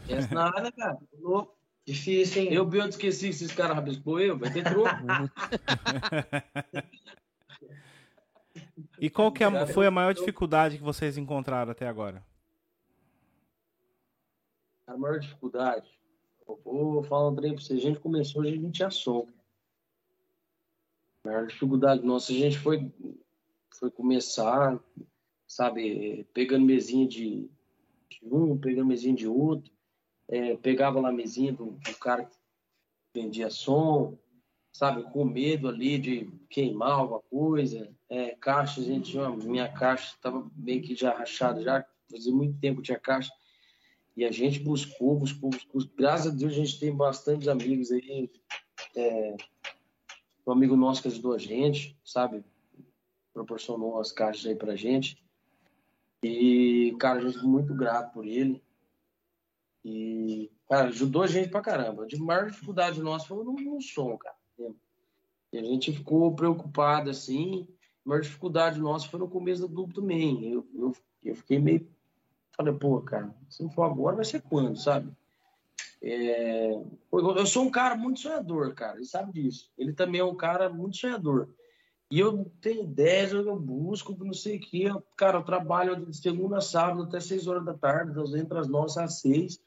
[SPEAKER 3] Esquece nada, cara. Louco.
[SPEAKER 4] Difícil, hein?
[SPEAKER 3] Eu bêbado esqueci se esse cara rabiscou eu, vai ter troco.
[SPEAKER 1] e qual que é, foi a maior dificuldade que vocês encontraram até agora?
[SPEAKER 3] a maior dificuldade, vou falar trem pra você, a gente começou, a gente tinha som. A maior dificuldade nossa, a gente foi, foi começar, sabe, pegando mesinha de, de um, pegando mesinha de outro, é, pegava lá a mesinha do, do cara que vendia som, sabe, com medo ali de queimar alguma coisa. É, caixa, gente minha caixa estava meio que já rachada, já fazia muito tempo que tinha caixa. E a gente buscou, buscou, buscou. Graças a Deus a gente tem bastantes amigos aí. É, um amigo nosso que ajudou a gente, sabe? Proporcionou as caixas aí pra gente. E, cara, a gente é muito grato por ele. E, cara, ajudou a gente pra caramba. A maior dificuldade nossa foi no, no som, cara. E a gente ficou preocupado, assim. A maior dificuldade nossa foi no começo do duplo também. Eu, eu, eu fiquei meio Falei, pô, cara, se não for agora, vai ser quando, sabe? É... Eu sou um cara muito sonhador, cara, ele sabe disso. Ele também é um cara muito sonhador. E eu tenho ideias, eu busco, não sei o quê. Cara, eu trabalho de segunda a sábado até seis horas da tarde, então entre as nove às seis.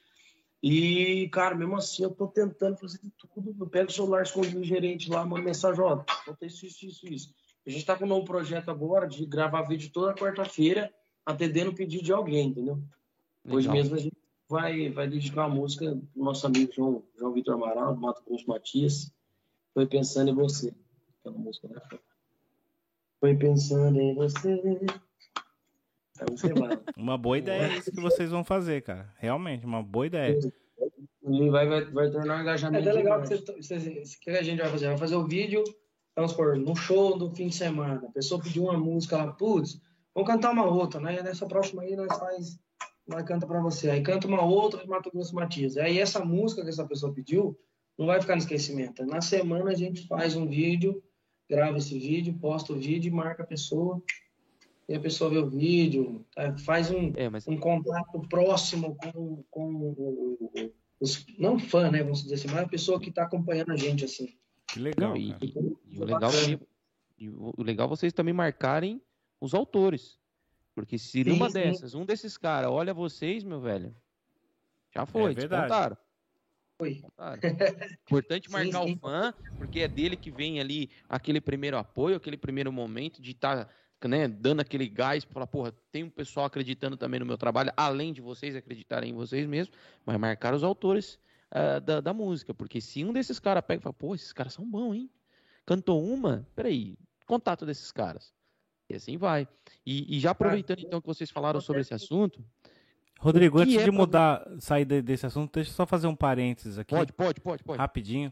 [SPEAKER 3] E, cara, mesmo assim, eu tô tentando fazer de tudo. Eu pego o celular, escondo o gerente lá, mando mensagem, ó, falta isso, isso, isso, isso. A gente tá com um novo projeto agora de gravar vídeo toda quarta-feira atendendo o pedido de alguém, entendeu? Legal. Hoje mesmo a gente vai, vai dedicar uma música pro nosso amigo João, João Vitor Amaral, do Mato Grosso Matias. Foi pensando em você. Aquela música da né? Foi pensando em você.
[SPEAKER 1] Uma boa ideia é isso que vocês vão fazer, cara. Realmente, uma boa ideia.
[SPEAKER 3] E vai, vai, vai tornar um engajamento.
[SPEAKER 4] É até legal que, vocês, que a gente vai fazer. Vai fazer o vídeo, vamos supor, no show do fim de semana. A pessoa pediu uma música lá, putz, Vamos cantar uma outra, né? Nessa próxima aí nós faz, nós canta para você. Aí canta uma outra de Mato Grosso Matias. Aí essa música que essa pessoa pediu não vai ficar no esquecimento. Na semana a gente faz um vídeo, grava esse vídeo, posta o vídeo, marca a pessoa e a pessoa vê o vídeo, tá? faz um, é, mas... um contato próximo com, com os, não fã, né, vamos dizer assim, mas a pessoa que está acompanhando a gente, assim.
[SPEAKER 1] Que legal, não,
[SPEAKER 2] e, e, e, o legal é, e o legal vocês também marcarem os autores. Porque se sim, uma sim. dessas, um desses caras, olha vocês, meu velho, já foi, é descontaram.
[SPEAKER 4] Foi.
[SPEAKER 2] Importante marcar sim, o fã, porque é dele que vem ali aquele primeiro apoio, aquele primeiro momento de estar tá, né, dando aquele gás para falar, porra, tem um pessoal acreditando também no meu trabalho, além de vocês acreditarem em vocês mesmos, mas marcar os autores uh, da, da música, porque se um desses caras pega e fala, pô, esses caras são bons, hein? Cantou uma? Peraí, contato desses caras. E assim vai. E, e já aproveitando então que vocês falaram sobre esse assunto.
[SPEAKER 1] Rodrigo, antes é de mudar, pra... sair desse assunto, deixa eu só fazer um parênteses aqui.
[SPEAKER 2] Pode, pode, pode, pode.
[SPEAKER 1] Rapidinho.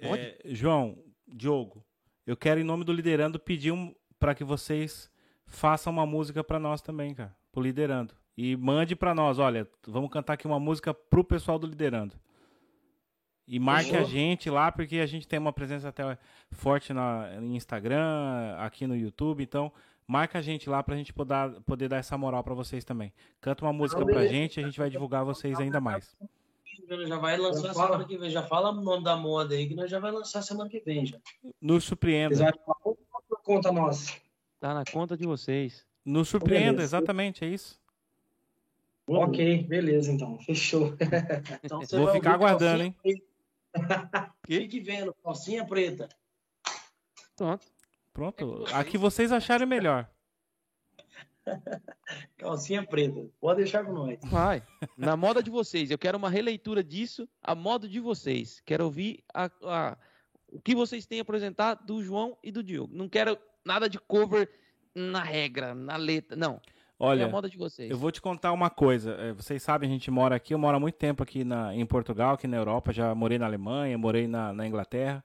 [SPEAKER 1] Pode? É, João, Diogo, eu quero, em nome do Liderando, pedir um, para que vocês faça uma música para nós também, cara, pro Liderando. E mande para nós, olha, vamos cantar aqui uma música pro pessoal do Liderando. E marque a gente lá, porque a gente tem uma presença até forte na, no Instagram, aqui no YouTube. Então, marca a gente lá pra gente poder, poder dar essa moral para vocês também. Canta uma música pra gente e a gente vai divulgar vocês ainda mais.
[SPEAKER 3] Já vai lançar semana que vem. Já fala o nome da moda aí, que nós já vai lançar semana que vem já.
[SPEAKER 1] Nos surpreenda.
[SPEAKER 4] Conta nossa.
[SPEAKER 2] Tá na conta de vocês.
[SPEAKER 1] Nos surpreenda, exatamente, é isso.
[SPEAKER 4] Ok, beleza então. Fechou.
[SPEAKER 3] Então,
[SPEAKER 1] Vou ficar aguardando, hein?
[SPEAKER 3] Fique vendo, calcinha preta.
[SPEAKER 2] Pronto.
[SPEAKER 1] Pronto. É Aqui vocês acharem melhor.
[SPEAKER 3] Calcinha preta. Pode deixar com nós.
[SPEAKER 2] Vai. Na moda de vocês. Eu quero uma releitura disso, a moda de vocês. Quero ouvir a, a, o que vocês têm a apresentar do João e do Diogo. Não quero nada de cover na regra, na letra. Não.
[SPEAKER 1] Olha,
[SPEAKER 2] é a moda de vocês.
[SPEAKER 1] eu vou te contar uma coisa. É, vocês sabem, a gente mora aqui, eu moro há muito tempo aqui na, em Portugal, aqui na Europa. Já morei na Alemanha, morei na, na Inglaterra.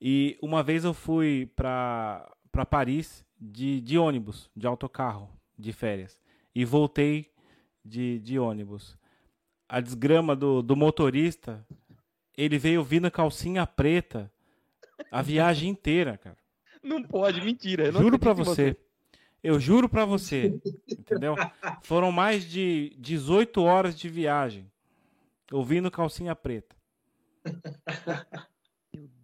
[SPEAKER 1] E uma vez eu fui para Paris de, de ônibus, de autocarro, de férias. E voltei de, de ônibus. A desgrama do, do motorista, ele veio vindo calcinha preta a viagem inteira, cara.
[SPEAKER 2] Não pode, mentira.
[SPEAKER 1] Juro para você. você. Eu juro para você, entendeu? Foram mais de 18 horas de viagem ouvindo calcinha preta.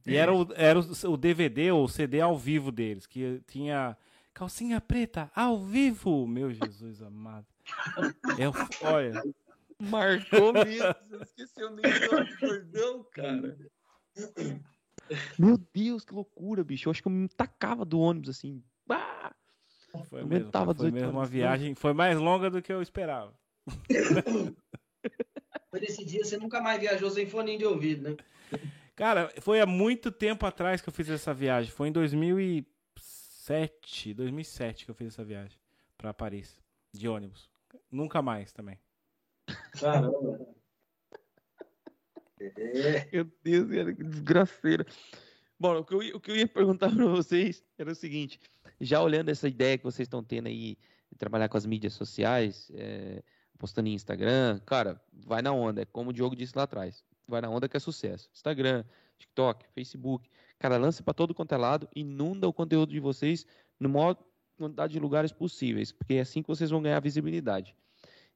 [SPEAKER 1] E era o, era o DVD ou o CD ao vivo deles, que tinha calcinha preta ao vivo, meu Jesus amado. Eu, olha.
[SPEAKER 2] Marcou mesmo, você esqueceu nem do cordão, cara. Meu Deus, que loucura, bicho. Eu acho que eu me tacava do ônibus assim. Ah!
[SPEAKER 1] Foi, mesmo, foi mesmo uma viagem, foi mais longa do que eu esperava.
[SPEAKER 4] Foi nesse dia você nunca mais viajou sem fone de ouvido, né?
[SPEAKER 1] Cara, foi há muito tempo atrás que eu fiz essa viagem. Foi em 2007, 2007 que eu fiz essa viagem para Paris de ônibus. Nunca mais também.
[SPEAKER 4] Caramba.
[SPEAKER 2] Meu Deus, cara, que desgraceira. Bom, o que, eu, o que eu ia perguntar para vocês era o seguinte: já olhando essa ideia que vocês estão tendo aí de trabalhar com as mídias sociais, é, postando em Instagram, cara, vai na onda, é como o Diogo disse lá atrás, vai na onda que é sucesso. Instagram, TikTok, Facebook, cara, lance para todo quanto é lado, inunda o conteúdo de vocês no maior quantidade de lugares possíveis, porque é assim que vocês vão ganhar visibilidade.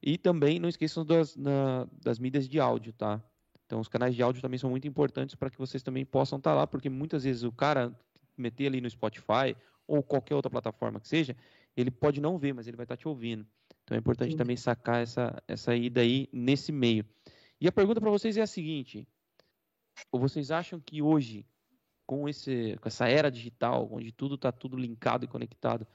[SPEAKER 2] E também não esqueçam das, na, das mídias de áudio, tá? Então, os canais de áudio também são muito importantes para que vocês também possam estar tá lá, porque muitas vezes o cara meter ali no Spotify ou qualquer outra plataforma que seja, ele pode não ver, mas ele vai estar te ouvindo. Então é importante Sim. também sacar essa, essa ida aí nesse meio. E a pergunta para vocês é a seguinte: vocês acham que hoje, com, esse, com essa era digital, onde tudo está tudo linkado e conectado,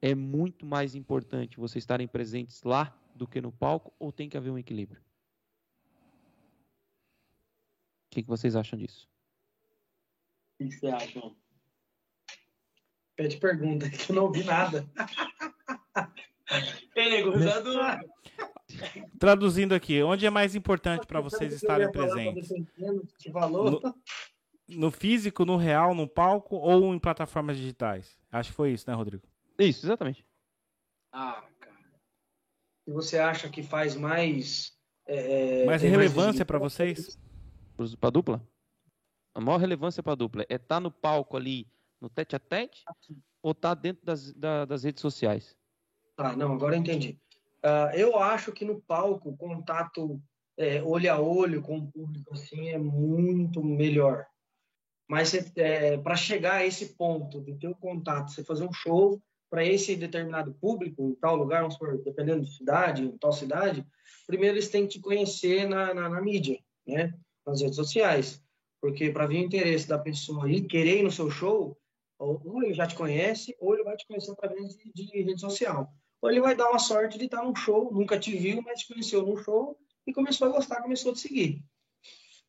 [SPEAKER 2] é muito mais importante vocês estarem presentes lá do que no palco, ou tem que haver um equilíbrio? O que, que vocês acham disso?
[SPEAKER 3] O que você acha?
[SPEAKER 4] Pede pergunta, que eu não ouvi nada.
[SPEAKER 1] Traduzindo aqui, onde é mais importante para vocês estarem presentes? No, no físico, no real, no palco ou em plataformas digitais? Acho que foi isso, né, Rodrigo?
[SPEAKER 2] Isso, exatamente.
[SPEAKER 4] Ah, cara. E você acha que faz mais.
[SPEAKER 1] É, mais relevância para vocês?
[SPEAKER 2] Para dupla? A maior relevância para dupla é estar tá no palco ali no tete a tete ou tá dentro das, da, das redes sociais?
[SPEAKER 4] Ah, não, agora entendi. Uh, eu acho que no palco, o contato é, olho a olho com o público assim é muito melhor. Mas é, para chegar a esse ponto de ter o contato, você fazer um show para esse determinado público, em tal lugar, supor, dependendo de cidade, em tal cidade, primeiro eles têm que te conhecer na, na, na mídia, né? nas redes sociais. Porque para vir o interesse da pessoa e querer ir no seu show, ou ele já te conhece, ou ele vai te conhecer através de, de rede social. Ou ele vai dar uma sorte de estar num show, nunca te viu, mas te conheceu num show e começou a gostar, começou a te seguir.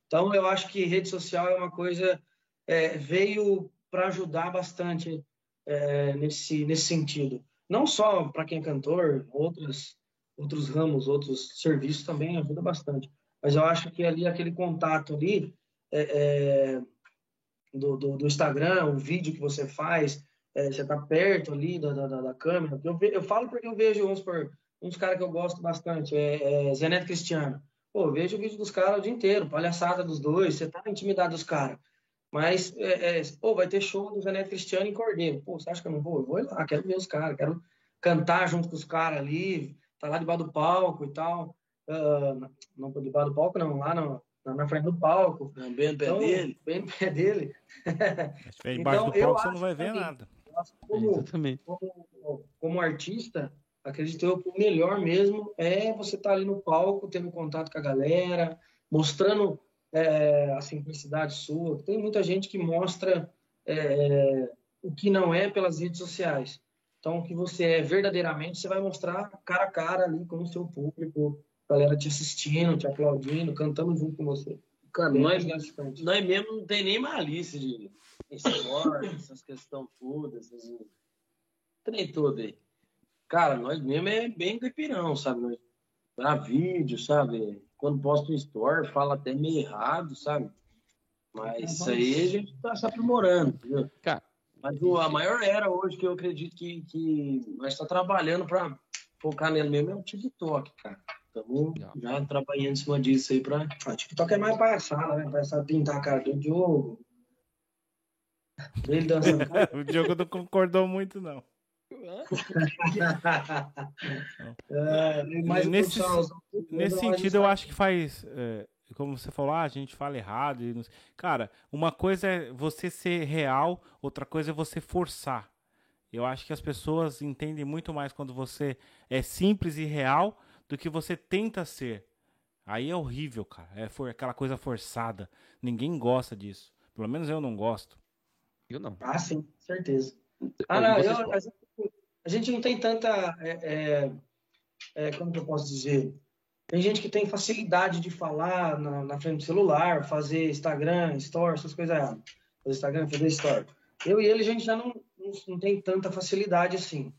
[SPEAKER 4] Então, eu acho que rede social é uma coisa, é, veio para ajudar bastante é, nesse, nesse sentido. Não só para quem é cantor, outros, outros ramos, outros serviços também ajuda bastante. Mas eu acho que ali, aquele contato ali, é, é do, do, do, Instagram, o vídeo que você faz, é, você tá perto ali da, da, da câmera. Eu, eu falo porque eu vejo uns, uns caras que eu gosto bastante, é, é Zeneto Cristiano. Pô, eu vejo o vídeo dos caras o dia inteiro, palhaçada dos dois, você tá na intimidade dos caras. Mas, é, é, pô, vai ter show do Zeneto Cristiano em Cordeiro. Pô, você acha que eu não vou? Eu vou lá, quero ver os caras, quero cantar junto com os caras ali, tá lá debaixo do palco e tal. Uh, não debaixo do palco, não, lá no, na frente do palco.
[SPEAKER 3] Não, bem no pé então, dele.
[SPEAKER 4] Bem no pé dele.
[SPEAKER 1] Mas embaixo então, do palco você não vai ver nada.
[SPEAKER 4] Como, como, como, artista, acredito eu que o melhor mesmo é você estar tá ali no palco, tendo contato com a galera, mostrando é, a simplicidade sua. Tem muita gente que mostra é, o que não é pelas redes sociais. Então, o que você é verdadeiramente, você vai mostrar cara a cara ali com o seu público, galera te assistindo, te aplaudindo, cantando junto com você.
[SPEAKER 3] Cara, nós, nós mesmo não tem nem malícia de esporte, essas questões todas, esses trem todo aí. Cara, nós mesmo é bem caipirão, sabe? Nós, pra vídeo, sabe? Quando posta um story, fala até meio errado, sabe? Mas isso aí a gente tá se aprimorando, entendeu? Cara, mas o, a maior era hoje que eu acredito que, que nós está trabalhando para focar nele mesmo é o TikTok, cara. Estamos já trabalhando em cima disso aí para.
[SPEAKER 4] O TikTok é mais palhaçada, né? Palhaçada pintar a cara do Diogo. Ele dançando.
[SPEAKER 1] o Diogo não concordou muito, não. é, nesse, nesse sentido, eu acho que faz. É, como você falou, ah, a gente fala errado. Cara, uma coisa é você ser real, outra coisa é você forçar. Eu acho que as pessoas entendem muito mais quando você é simples e real do que você tenta ser. Aí é horrível, cara. É for, aquela coisa forçada. Ninguém gosta disso. Pelo menos eu não gosto.
[SPEAKER 4] Eu não. Ah, sim, certeza. Ah, não, eu, a, gente, a, gente, não tem tanta. É, é, é, como que eu posso dizer? Tem gente que tem facilidade de falar na, na frente do celular, fazer Instagram, Story, essas coisas. Fazer Instagram, fazer Story. Eu e ele, a gente já não, não, não, tem tanta facilidade assim.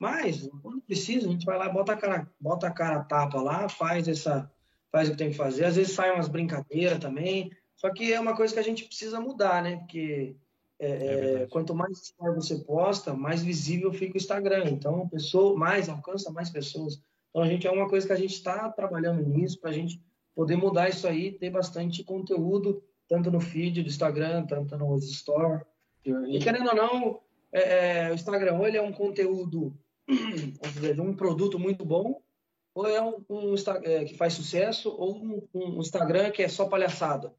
[SPEAKER 4] Mas, quando precisa, a gente vai lá, bota a cara, bota a cara tapa lá, faz essa faz o que tem que fazer. Às vezes sai umas brincadeiras também. Só que é uma coisa que a gente precisa mudar, né? Porque é, é quanto mais story você posta, mais visível fica o Instagram. Então, pessoa mais alcança mais pessoas. Então, a gente é uma coisa que a gente está trabalhando nisso para a gente poder mudar isso aí, ter bastante conteúdo, tanto no feed do Instagram, tanto no Store. E querendo ou não, é, é, o Instagram ele é um conteúdo, um produto muito bom, ou é um, um é, que faz sucesso, ou um, um, Instagram que é só palhaçada.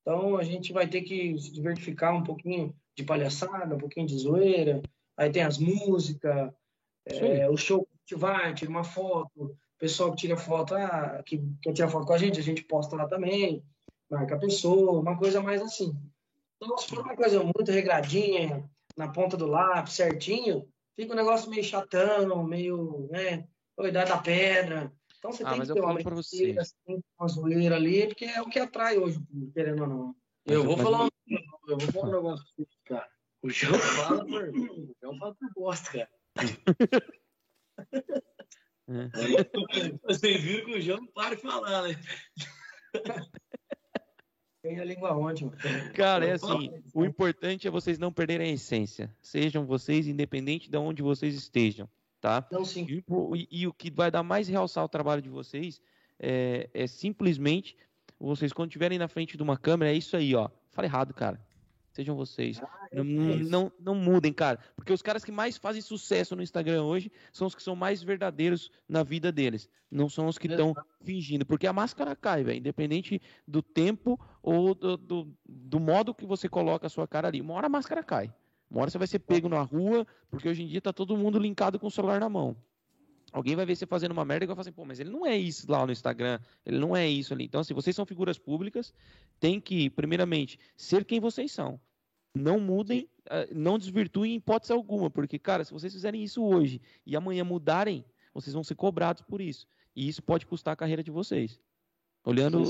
[SPEAKER 4] Então a gente vai ter que se diversificar um pouquinho de palhaçada, um pouquinho de zoeira. Aí tem as músicas, é, o show que vai, tira uma foto, o pessoal que tira foto, ah, que quer tirar foto com a gente, a gente posta lá também, marca a pessoa, uma coisa mais assim. Então, se for uma coisa muito regradinha, na ponta do lápis, certinho, fica um negócio meio chatão, meio, né, idade da pedra. Então você ah, tem que ter uma brincadeira, uma zoeira ali, porque é o que atrai hoje, querendo ou não.
[SPEAKER 3] Eu vou falar um, eu vou falar um negócio cara. O João fala por, o João fala por bosta, cara. É. Vocês viram que o João não para de falar, né?
[SPEAKER 4] Tem a língua onde,
[SPEAKER 2] Cara, é assim, o importante é vocês não perderem a essência. Sejam vocês, independente de onde vocês estejam, tá?
[SPEAKER 4] Não, sim.
[SPEAKER 2] E, e, e o que vai dar mais realçar o trabalho de vocês é, é simplesmente vocês, quando estiverem na frente de uma câmera, é isso aí, ó. Fala errado, cara. Sejam vocês. Ah, não, não, não, não, mudem, cara. Porque os caras que mais fazem sucesso no Instagram hoje são os que são mais verdadeiros na vida deles. Não são os que estão fingindo. Porque a máscara cai, velho. Independente do tempo ou do, do, do, modo que você coloca a sua cara ali. Uma hora a máscara cai. Uma hora você vai ser pego na rua, porque hoje em dia tá todo mundo linkado com o celular na mão. Alguém vai ver você fazendo uma merda e vai falar assim, pô, mas ele não é isso lá no Instagram, ele não é isso ali. Então, assim, vocês são figuras públicas, tem que, primeiramente, ser quem vocês são. Não mudem, ah, não desvirtuem em hipótese alguma, porque, cara, se vocês fizerem isso hoje e amanhã mudarem, vocês vão ser cobrados por isso. E isso pode custar a carreira de vocês. Olhando.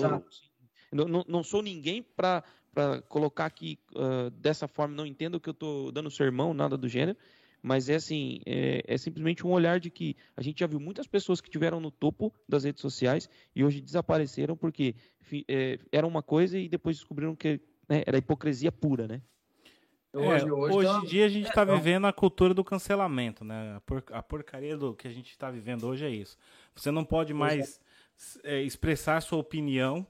[SPEAKER 2] Não, não, não, sou ninguém para colocar aqui uh, dessa forma, não entendo que eu estou dando sermão, nada do gênero, mas é assim, é, é, simplesmente um olhar de que a gente já viu muitas pessoas que tiveram no topo das redes sociais e hoje desapareceram porque é, era uma coisa e depois descobriram que né, era hipocrisia pura, né?
[SPEAKER 1] Hoje, é, hoje, hoje em dia a gente está é, vivendo a cultura do cancelamento, né? A, por, a, porcaria do que a gente está vivendo hoje é isso. Você não pode mais é. expressar sua opinião,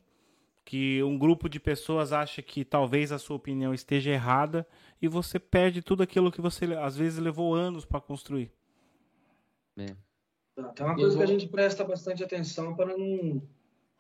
[SPEAKER 1] que um grupo de pessoas acha que talvez a sua opinião esteja errada e você perde tudo aquilo que você às vezes levou anos para construir.
[SPEAKER 4] É. Tem uma coisa que a gente presta bastante atenção para não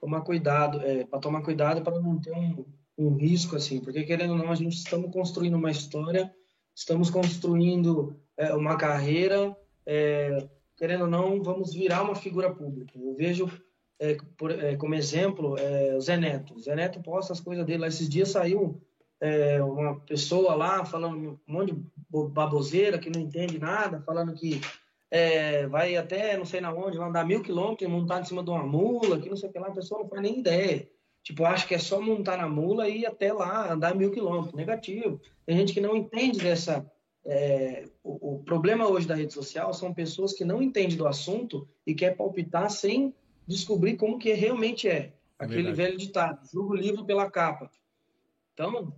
[SPEAKER 4] tomar cuidado, é, para tomar cuidado para não ter um um risco, assim, porque querendo ou não, a gente estamos construindo uma história, estamos construindo é, uma carreira, é, querendo ou não, vamos virar uma figura pública. Eu vejo, é, por, é, como exemplo, é, o Zé Neto. O Zé Neto posta as coisas dele lá. Esses dias saiu é, uma pessoa lá falando um monte de baboseira que não entende nada, falando que vai até não sei na onde, vai andar mil quilômetros montado em cima de uma mula, que não sei o que lá, a pessoa não faz nem ideia. Tipo, acho que é só montar na mula e ir até lá, andar mil quilômetros. Negativo. Tem gente que não entende dessa. É, o, o, problema hoje da rede social são pessoas que não entendem do assunto e quer palpitar sem descobrir como que realmente é. Aquele Verdade. velho ditado, julga o livro pela capa. Então,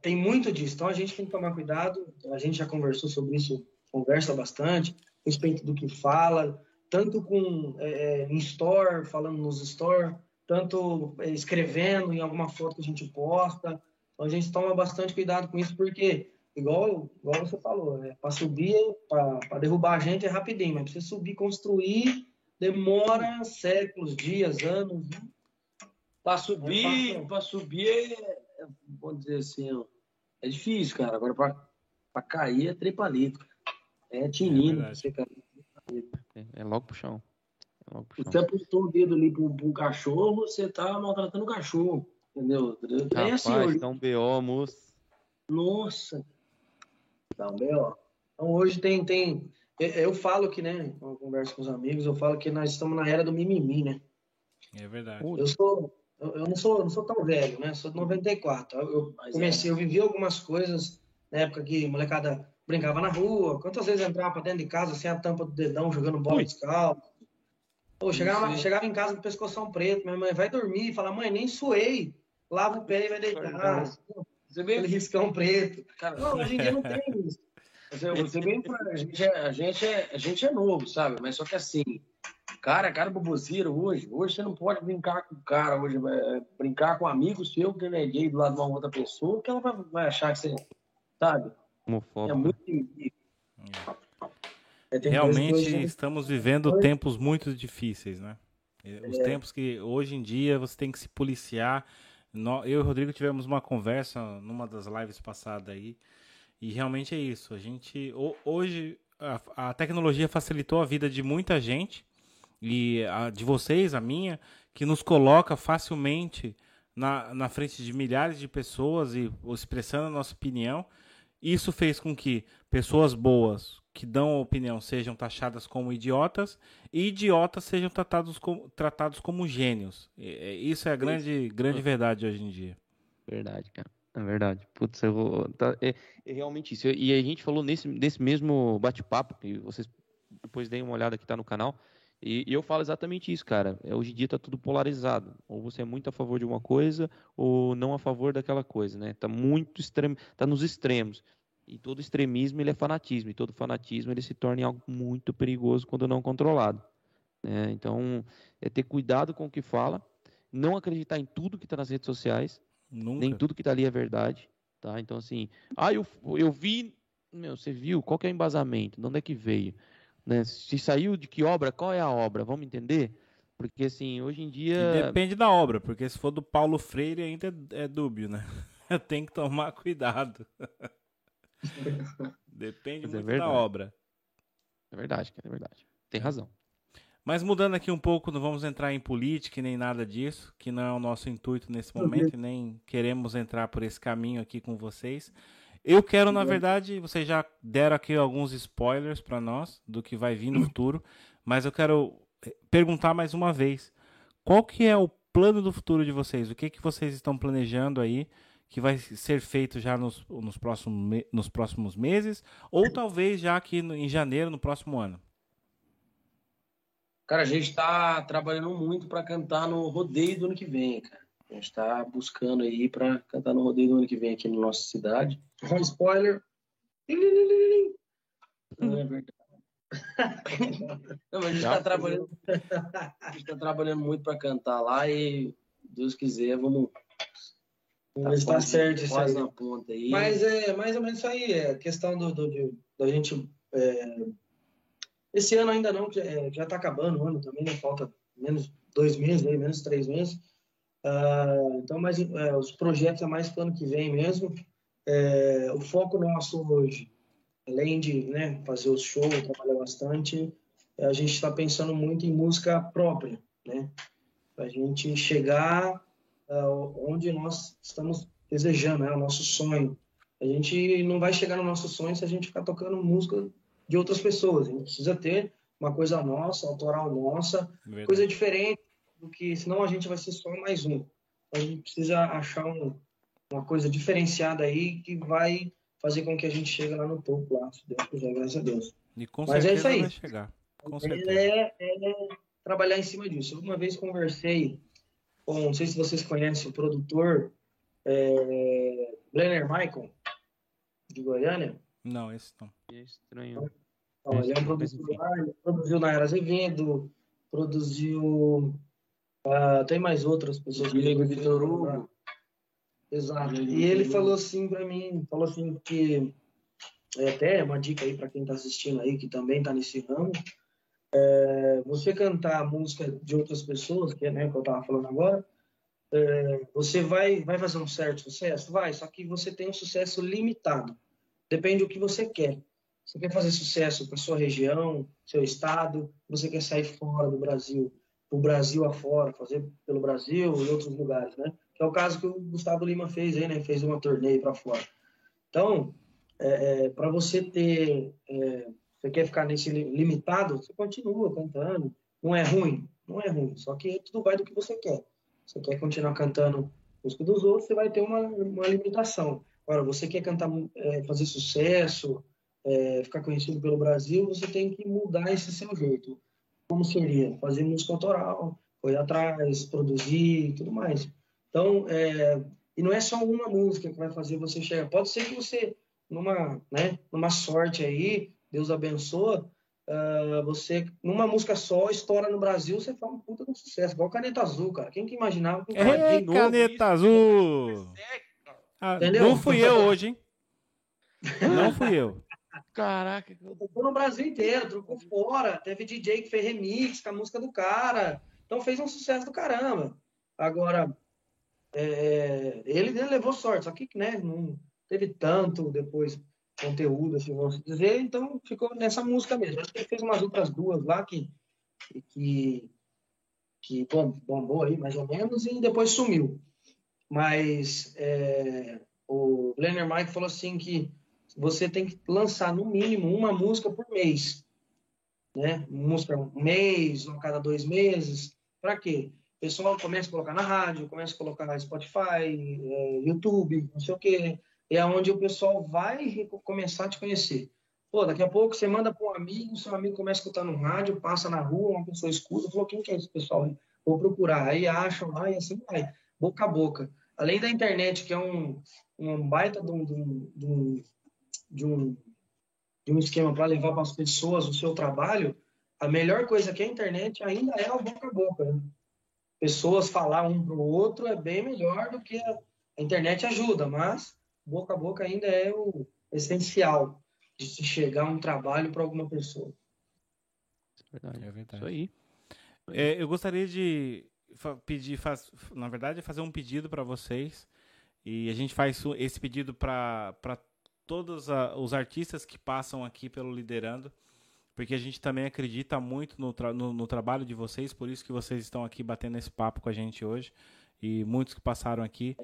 [SPEAKER 4] tem muito disso. Então, a gente tem que tomar cuidado. A gente já conversou sobre isso, conversa bastante, a respeito do que fala, tanto com é, é em store, falando nos store, tanto eh, escrevendo em alguma foto que a gente posta. Então a gente toma bastante cuidado com isso, porque, igual, igual você falou, né? para subir, para derrubar a gente é rapidinho, mas para você subir, construir, demora séculos, dias, anos. Né?
[SPEAKER 3] Para subir, é para subir, é, vamos dizer assim, é difícil, cara. Agora para cair é trepalito. É tinindo.
[SPEAKER 2] É, é, é logo pro chão.
[SPEAKER 3] Você apontou o dedo ali para um cachorro, você tá maltratando o cachorro. Entendeu?
[SPEAKER 2] É assim, hoje. Tá um BO, moço.
[SPEAKER 3] Nossa.
[SPEAKER 4] Tá um BO. Então hoje tem, tem. Eu falo que, né? Quando eu converso com os amigos, eu falo que nós estamos na era do mimimi, né?
[SPEAKER 1] É verdade.
[SPEAKER 4] Eu sou. Eu não sou, não sou tão velho, né? Sou de 94. Eu comecei, é. eu vivi algumas coisas na época que molecada brincava na rua. Quantas vezes entrava pra dentro de casa sem a tampa do dedão, jogando bola descalço? Pô, chegava, chegava em casa com o pescoção preto, minha mãe vai dormir e fala, mãe, nem suei. Lava o pé e vai deitar. Você vê aquele riscão preto. Cara, não, hoje em dia não tem isso.
[SPEAKER 3] Você, você vê, a gente, é, a, gente é, a gente é novo, sabe? Mas só que assim, cara, cara boboseiro hoje, hoje você não pode brincar com o cara, hoje é, brincar com um amigo seu que é gay do lado de uma outra pessoa, que ela vai, vai achar que você, sabe?
[SPEAKER 2] Homofóbico.
[SPEAKER 3] É muito
[SPEAKER 1] é, Realmente estamos vivendo tempos muito difíceis, né? Os é. tempos que hoje em dia você tem que se policiar. Eu e o Rodrigo tivemos uma conversa numa das lives passadas aí. E realmente é isso. A gente hoje a, a tecnologia facilitou a vida de muita gente e a, de vocês, a minha, que nos coloca facilmente na, na frente de milhares de pessoas e expressando a nossa opinião. Isso fez com que pessoas boas que dão opinião sejam taxadas como idiotas e idiotas sejam tratados como, tratados como gênios. Isso é a grande, grande verdade hoje em dia.
[SPEAKER 2] Verdade, cara. É verdade. Putz, eu vou, tá, é, é, realmente isso. E a gente falou nesse, nesse mesmo bate-papo, que vocês depois deem uma olhada que tá no canal, e, e, eu falo exatamente isso, cara. É, hoje em dia tá tudo polarizado. Ou você é muito a favor de uma coisa, ou não a favor daquela coisa, né? Tá muito extremo, tá nos extremos. E todo extremismo ele é fanatismo, e todo fanatismo ele se torna algo muito perigoso quando não controlado. Né? Então, é ter cuidado com o que fala, não acreditar em tudo que está nas redes sociais, Nunca. nem tudo que está ali é verdade. Tá? Então, assim, ah, eu, eu vi, meu, você viu, qual que é o embasamento, de onde é que veio? Né? Se saiu de que obra, qual é a obra? Vamos entender? Porque, assim, hoje em dia...
[SPEAKER 1] E depende da obra, porque se for do Paulo Freire ainda é, é dúbio, né? Tem que tomar cuidado. Depende Mas é muito é da obra.
[SPEAKER 2] É verdade, é verdade. Tem razão.
[SPEAKER 1] Mas mudando aqui um pouco, não vamos entrar em política nem nada disso, que não é o nosso intuito nesse momento, e nem queremos entrar por esse caminho aqui com vocês. Eu quero, na verdade, vocês já deram aqui alguns spoilers para nós do que vai vir no futuro, mas eu quero eh, perguntar mais uma vez, qual que é o plano do futuro de vocês? O que que vocês estão planejando aí que vai ser feito já nos, nos, próximos, nos próximos meses, ou talvez já aqui no, em janeiro, no próximo ano?
[SPEAKER 3] Cara, a gente está trabalhando muito para cantar no rodeio do ano que vem, cara. A gente está buscando aí para cantar no rodeio do ano que vem aqui na nossa cidade. Um spoiler. Não é verdade. Não, mas a gente está trabalhando, a gente tá trabalhando muito para cantar lá e Deus quiser, vamos.
[SPEAKER 4] Tá, tá certo isso aí.
[SPEAKER 3] Na ponta aí.
[SPEAKER 4] Mas é mais ou menos isso aí, é questão do, do, da gente. É, esse ano ainda não, é, já está acabando o ano também, né? Falta menos dois meses, aí, menos três meses. Uh, então, mas é, os projetos é mais para o ano que vem mesmo. É, o foco nosso hoje, além de né, fazer os shows, trabalhar bastante, a gente está pensando muito em música própria, né? Para a gente chegar uh, onde nós estamos desejando, é né, o nosso sonho. A gente não vai chegar no nosso sonho se a gente ficar tocando música de outras pessoas. A gente precisa ter uma coisa nossa, autoral nossa, Verdade. coisa diferente do que senão a gente vai ser só mais um. A gente precisa achar um, uma coisa diferenciada aí que vai fazer com que a gente chegue lá no topo, lá, se Deus quiser, graças a Deus.
[SPEAKER 1] E com Mas é isso aí. vai chegar. Com
[SPEAKER 4] É, é, trabalhar em cima disso. Uma vez conversei com, não sei se vocês conhecem o produtor é, Blenner Michael, de Goiânia.
[SPEAKER 1] Não, esse não.
[SPEAKER 2] É estranho.
[SPEAKER 4] Então, ele é um produtor lá, ele produziu na Era Azevedo, produziu Uh, tem mais outras pessoas.
[SPEAKER 3] Diego Vitor Hugo.
[SPEAKER 4] Exato. E ele falou assim para mim, falou assim que é até uma dica aí para quem está assistindo aí que também está nesse ramo. É, você cantar música de outras pessoas, que é né, que eu estava falando agora, é, você vai vai fazer um certo sucesso, vai. Só que você tem um sucesso limitado. Depende do que você quer. Você quer fazer sucesso para sua região, seu estado, você quer sair fora do Brasil o Brasil afora, fazer pelo Brasil e outros lugares, né? Que é o caso que o Gustavo Lima fez aí, né? Fez uma turnê para fora. Então, é, é, para você ter, é, você quer ficar nesse limitado, você continua cantando. Não é ruim, não é ruim. Só que tudo vai do que você quer. Você quer continuar cantando música dos outros, você vai ter uma, uma limitação. Agora, você quer cantar, é, fazer sucesso, é, ficar conhecido pelo Brasil, você tem que mudar esse seu jeito como seria fazer música autoral, correr atrás, produzir e tudo mais. Então, é, e não é só uma música que vai fazer você chegar. Pode ser que você, numa, né, numa sorte aí, Deus abençoa, uh, você, numa música só, estoura no Brasil, você faz um puta de sucesso. Igual Caneta Azul, cara. Quem que imaginava? Que
[SPEAKER 1] é, Caneta Azul! Ah, não fui eu hoje, hein? Não fui eu.
[SPEAKER 2] Caraca.
[SPEAKER 4] Tocou no Brasil inteiro, trocou fora. Teve DJ que fez remix com a música do cara. Então fez um sucesso do caramba. Agora, é, ele, ele, levou sorte, só que né, não teve tanto depois conteúdo, assim, vamos dizer, então ficou nessa música mesmo. Acho que ele fez umas outras duas lá que, que, que bom, bombou aí, mais ou menos, e depois sumiu. Mas é, o Lenner Mike falou assim que você tem que lançar no mínimo uma música por mês. Né? Música um mês, ou cada dois meses. Para quê? O pessoal começa a colocar na rádio, começa a colocar Spotify, é, YouTube, não sei o quê. É onde o pessoal vai começar a te conhecer. Pô, daqui a pouco você manda para um amigo, seu amigo começa a escutar no rádio, passa na rua, uma pessoa escuta, falou, quem que é esse pessoal? Vou procurar. Aí acham lá e assim vai, boca a boca. Além da internet, que é um, um baita um, de um, de um, de um esquema para levar para as pessoas o seu trabalho, a melhor coisa que a internet ainda é o boca a boca. Né? Pessoas falar um para o outro é bem melhor do que a, a internet ajuda, mas boca a boca ainda é o essencial de se chegar a um trabalho para alguma pessoa.
[SPEAKER 1] É verdade. É verdade. Isso aí. É, eu gostaria de pedir, faz, na verdade, fazer um pedido para vocês. E a gente faz esse pedido para todos a, os artistas que passam aqui pelo Liderando, porque a gente também acredita muito no, tra no, no, trabalho de vocês, por isso que vocês estão aqui batendo esse papo com a gente hoje, e muitos que passaram aqui.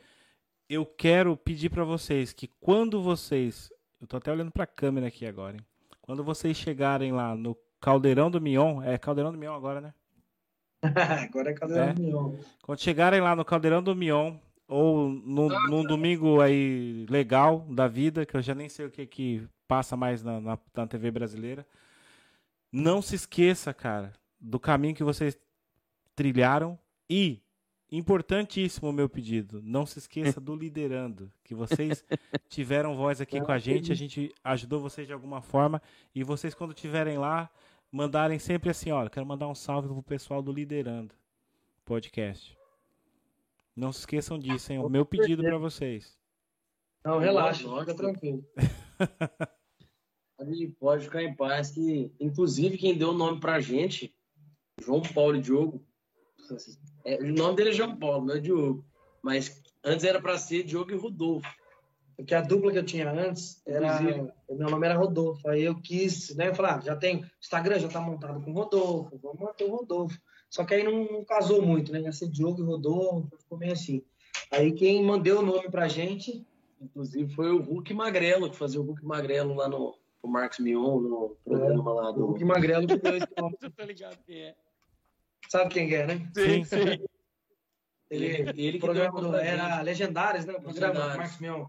[SPEAKER 1] Eu quero pedir para vocês que quando vocês, eu estou até olhando para a câmera aqui agora, hein? quando vocês chegarem lá no Caldeirão do Mion, é Caldeirão do Mion agora, né?
[SPEAKER 4] agora é Caldeirão é. do Mion.
[SPEAKER 1] Quando chegarem lá no Caldeirão do Mion, ou num, num, domingo aí legal da vida, que eu já nem sei o que que passa mais na, na, na, TV brasileira. Não se esqueça, cara, do caminho que vocês trilharam e importantíssimo o meu pedido. Não se esqueça do liderando, que vocês tiveram voz aqui com a gente, a gente ajudou vocês de alguma forma e vocês quando estiverem lá, mandarem sempre assim, olha, quero mandar um salve pro pessoal do liderando podcast. Não se esqueçam disso, hein? O meu pedido para vocês.
[SPEAKER 4] Não, relaxa, fica tranquilo.
[SPEAKER 3] pode ficar em paz que, inclusive, quem deu o nome pra gente, João Paulo e Diogo, é, o nome dele é João Paulo, não é Diogo. Mas antes era para ser Diogo e Rodolfo.
[SPEAKER 4] Porque a dupla que eu tinha antes era. Meu nome era Rodolfo. Aí eu quis, né? Falar, ah, já tem. Instagram já tá montado com Rodolfo, vamos manter o Rodolfo. Só que aí não, não, casou muito, né? Ia ser Diogo e Rodolfo, ficou meio assim. Aí quem mandou o nome pra gente,
[SPEAKER 3] inclusive, foi o Hulk Magrelo, que fazia o Hulk Magrelo lá no, no Marcos Mion, no programa é, lá do.
[SPEAKER 4] O Hulk Magrelo que deu esse nome. Eu tô ligado quem é. Sabe quem é, né?
[SPEAKER 1] Sim, sim.
[SPEAKER 4] Ele, ele que programa do, era Legendários, né? O programa Marcos Mion.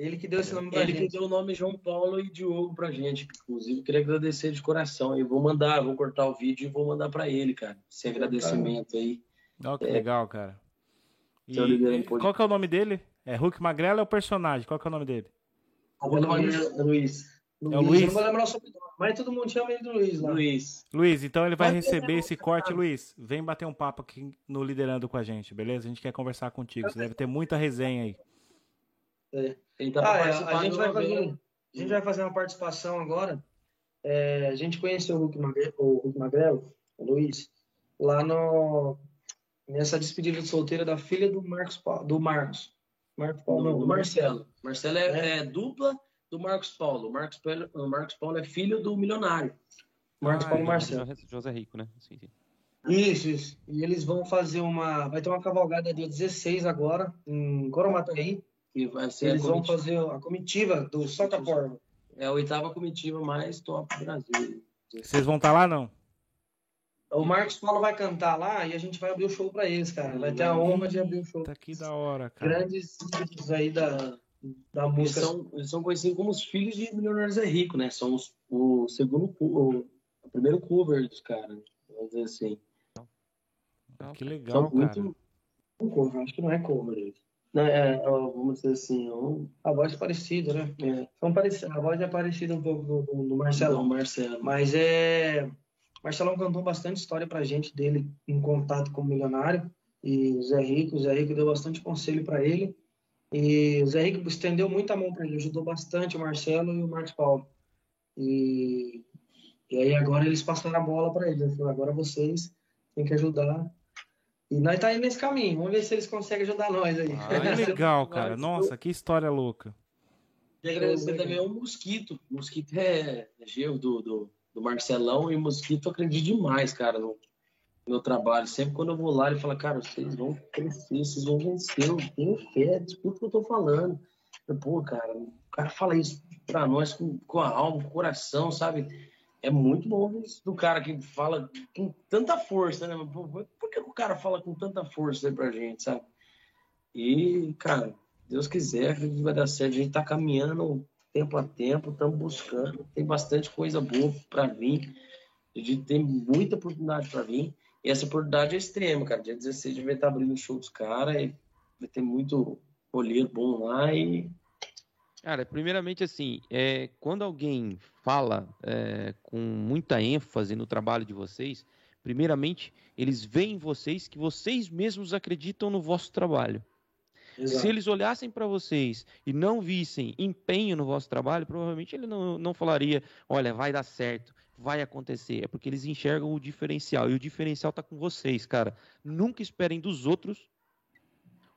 [SPEAKER 4] Ele que deu esse nome pra
[SPEAKER 3] ele
[SPEAKER 4] gente.
[SPEAKER 3] Ele que deu o nome João Paulo e Diogo pra gente. Inclusive, queria agradecer de coração. E vou mandar, vou cortar o vídeo e vou mandar pra ele, cara. Esse agradecimento aí.
[SPEAKER 1] Olha que é. legal, cara. E, e qual que é o nome dele? É Hulk Magrela é o personagem? Qual que é o nome dele?
[SPEAKER 3] É Luiz.
[SPEAKER 1] É o Luiz.
[SPEAKER 4] Eu não vou lembrar o sobrenome, mas todo mundo chama ele de Luiz lá.
[SPEAKER 3] Luiz.
[SPEAKER 1] Luiz, então ele vai receber esse corte. Luiz, vem bater um papo aqui no Liderando com a gente, beleza? A gente quer conversar contigo. Você deve ter muita resenha aí.
[SPEAKER 4] É. Tá ah, é, a, gente vai fazer, a gente vai fazer uma participação agora. É, a gente conheceu o Hulk, Magre, o Hulk Magrelo, o Luiz, lá no, nessa despedida de solteira da filha do Marcos. Do Marcos.
[SPEAKER 3] Marcos Paulo, não, do Marcelo. Marcelo é, é. é dupla do Marcos Paulo. O Marcos, Paulo, o Marcos Paulo é filho do milionário.
[SPEAKER 4] Marcos ah, Paulo Marcelo.
[SPEAKER 2] José Rico, né? Sim, sim.
[SPEAKER 4] Isso, isso. E eles vão fazer uma. Vai ter uma cavalgada dia 16 agora, em Coromataí. E vai ser eles vão fazer a comitiva do Soca Porva.
[SPEAKER 3] É a oitava comitiva mais top do Brasil.
[SPEAKER 1] Vocês vão estar tá lá, não?
[SPEAKER 4] O Marcos Paulo vai cantar lá e a gente vai abrir o show para eles, cara. Vai ter a honra de abrir o show.
[SPEAKER 1] Tá aqui da hora, cara.
[SPEAKER 4] Grandes aí da, da música.
[SPEAKER 3] Eles são, eles são conhecidos como os filhos de Milionários é Rico, né? São os, o segundo, o, o primeiro cover dos caras, vamos dizer assim.
[SPEAKER 1] Que legal, são cara. Muito...
[SPEAKER 4] Um cover, acho que não é cover Não, é, vamos dizer assim, é a voz é parecida, né? É. São parecidos, a voz é parecida um pouco do, do, Marcelão.
[SPEAKER 3] Marcelo.
[SPEAKER 4] Mas é. Marcelão cantou bastante história pra gente dele em contato com o milionário e o Zé Rico. O Zé Rico deu bastante conselho para ele. E o Zé Rico estendeu muito a mão para ele, ajudou bastante o Marcelo e o Marcos Paulo. E, e aí agora eles passaram a bola para ele. Ele falou, agora vocês têm que ajudar. E nós tá indo nesse caminho. Vamos ver se eles conseguem ajudar nós aí.
[SPEAKER 1] Ah, legal, cara. Nossa, que história louca.
[SPEAKER 3] E agradecer também ao Mosquito. O Mosquito é, é gelo do, do, do, Marcelão e o Mosquito acredita demais, cara, no, meu trabalho. Sempre quando eu vou lá, ele fala, cara, vocês vão crescer, vocês vão vencer, eu tenho fé, escuta o que eu tô falando. Eu, Pô, cara, o cara fala isso pra nós com, com a alma, com o coração, sabe? É muito bom isso do cara que fala com tanta força, né? Por, que o cara fala com tanta força aí pra gente, sabe? E, cara, Deus quiser, vai dar certo. A gente tá caminhando tempo a tempo, estamos buscando, tem bastante coisa boa para vir. A gente tem muita oportunidade para vir. E essa oportunidade é extrema, cara. Dia 16 vai estar abrindo o show dos caras e vai ter muito olheiro bom lá e.
[SPEAKER 2] Cara, primeiramente assim, é, quando alguém fala é, com muita ênfase no trabalho de vocês, primeiramente eles veem em vocês que vocês mesmos acreditam no vosso trabalho. Exato. Se eles olhassem para vocês e não vissem empenho no vosso trabalho, provavelmente ele não, não falaria: olha, vai dar certo, vai acontecer. É porque eles enxergam o diferencial. E o diferencial está com vocês, cara. Nunca esperem dos outros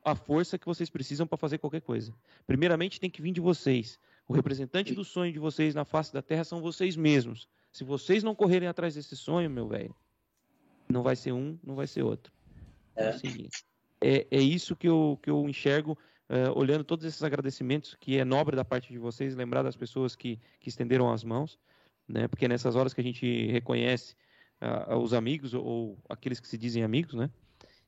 [SPEAKER 2] a força que vocês precisam para fazer qualquer coisa. Primeiramente, tem que vir de vocês. O representante do sonho de vocês na face da terra são vocês mesmos. Se vocês não correrem atrás desse sonho, meu velho, não vai ser um, não vai ser outro. É, é, é isso que eu, que eu enxergo uh, olhando todos esses agradecimentos, que é nobre da parte de vocês, lembrar das pessoas que, que estenderam as mãos né? Porque é nessas horas que a gente reconhece uh, os amigos ou aqueles que se dizem amigos, né?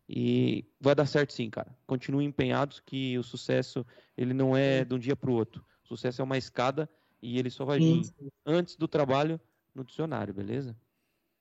[SPEAKER 2] E vai dar certo sim, cara. Continuem empenhados que o sucesso ele não é de um dia para o outro. O sucesso é uma escada e ele só vai vir antes do trabalho no dicionário, beleza?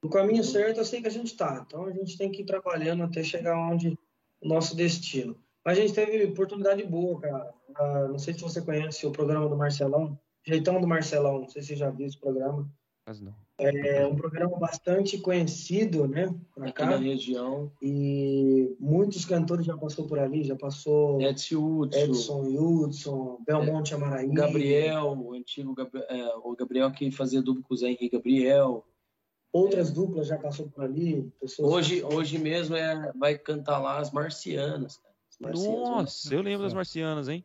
[SPEAKER 4] No caminho certo eu sei que a gente está. Então a gente tem que ir trabalhando até chegar onde o nosso destino. Mas a gente teve oportunidade boa, cara. Ah, não sei se você conhece o programa do Marcelão, Jeitão do Marcelão, não sei se você já viu esse programa.
[SPEAKER 2] Mas não.
[SPEAKER 4] É um programa bastante conhecido, né?
[SPEAKER 3] Pra Aqui cá. na região.
[SPEAKER 4] E muitos cantores já passou por ali, já passou
[SPEAKER 3] Edson Hudson,
[SPEAKER 4] Edson Hudson, Belmonte é, Amaraí.
[SPEAKER 3] Gabriel, o antigo é, o Gabriel que fazia duplo com o Zé Henrique Gabriel.
[SPEAKER 4] Outras duplas já passou por ali.
[SPEAKER 3] hoje, hoje mesmo é, vai cantar lá as Marcianas.
[SPEAKER 2] As marcianas Nossa, eu lembro das Marcianas, hein?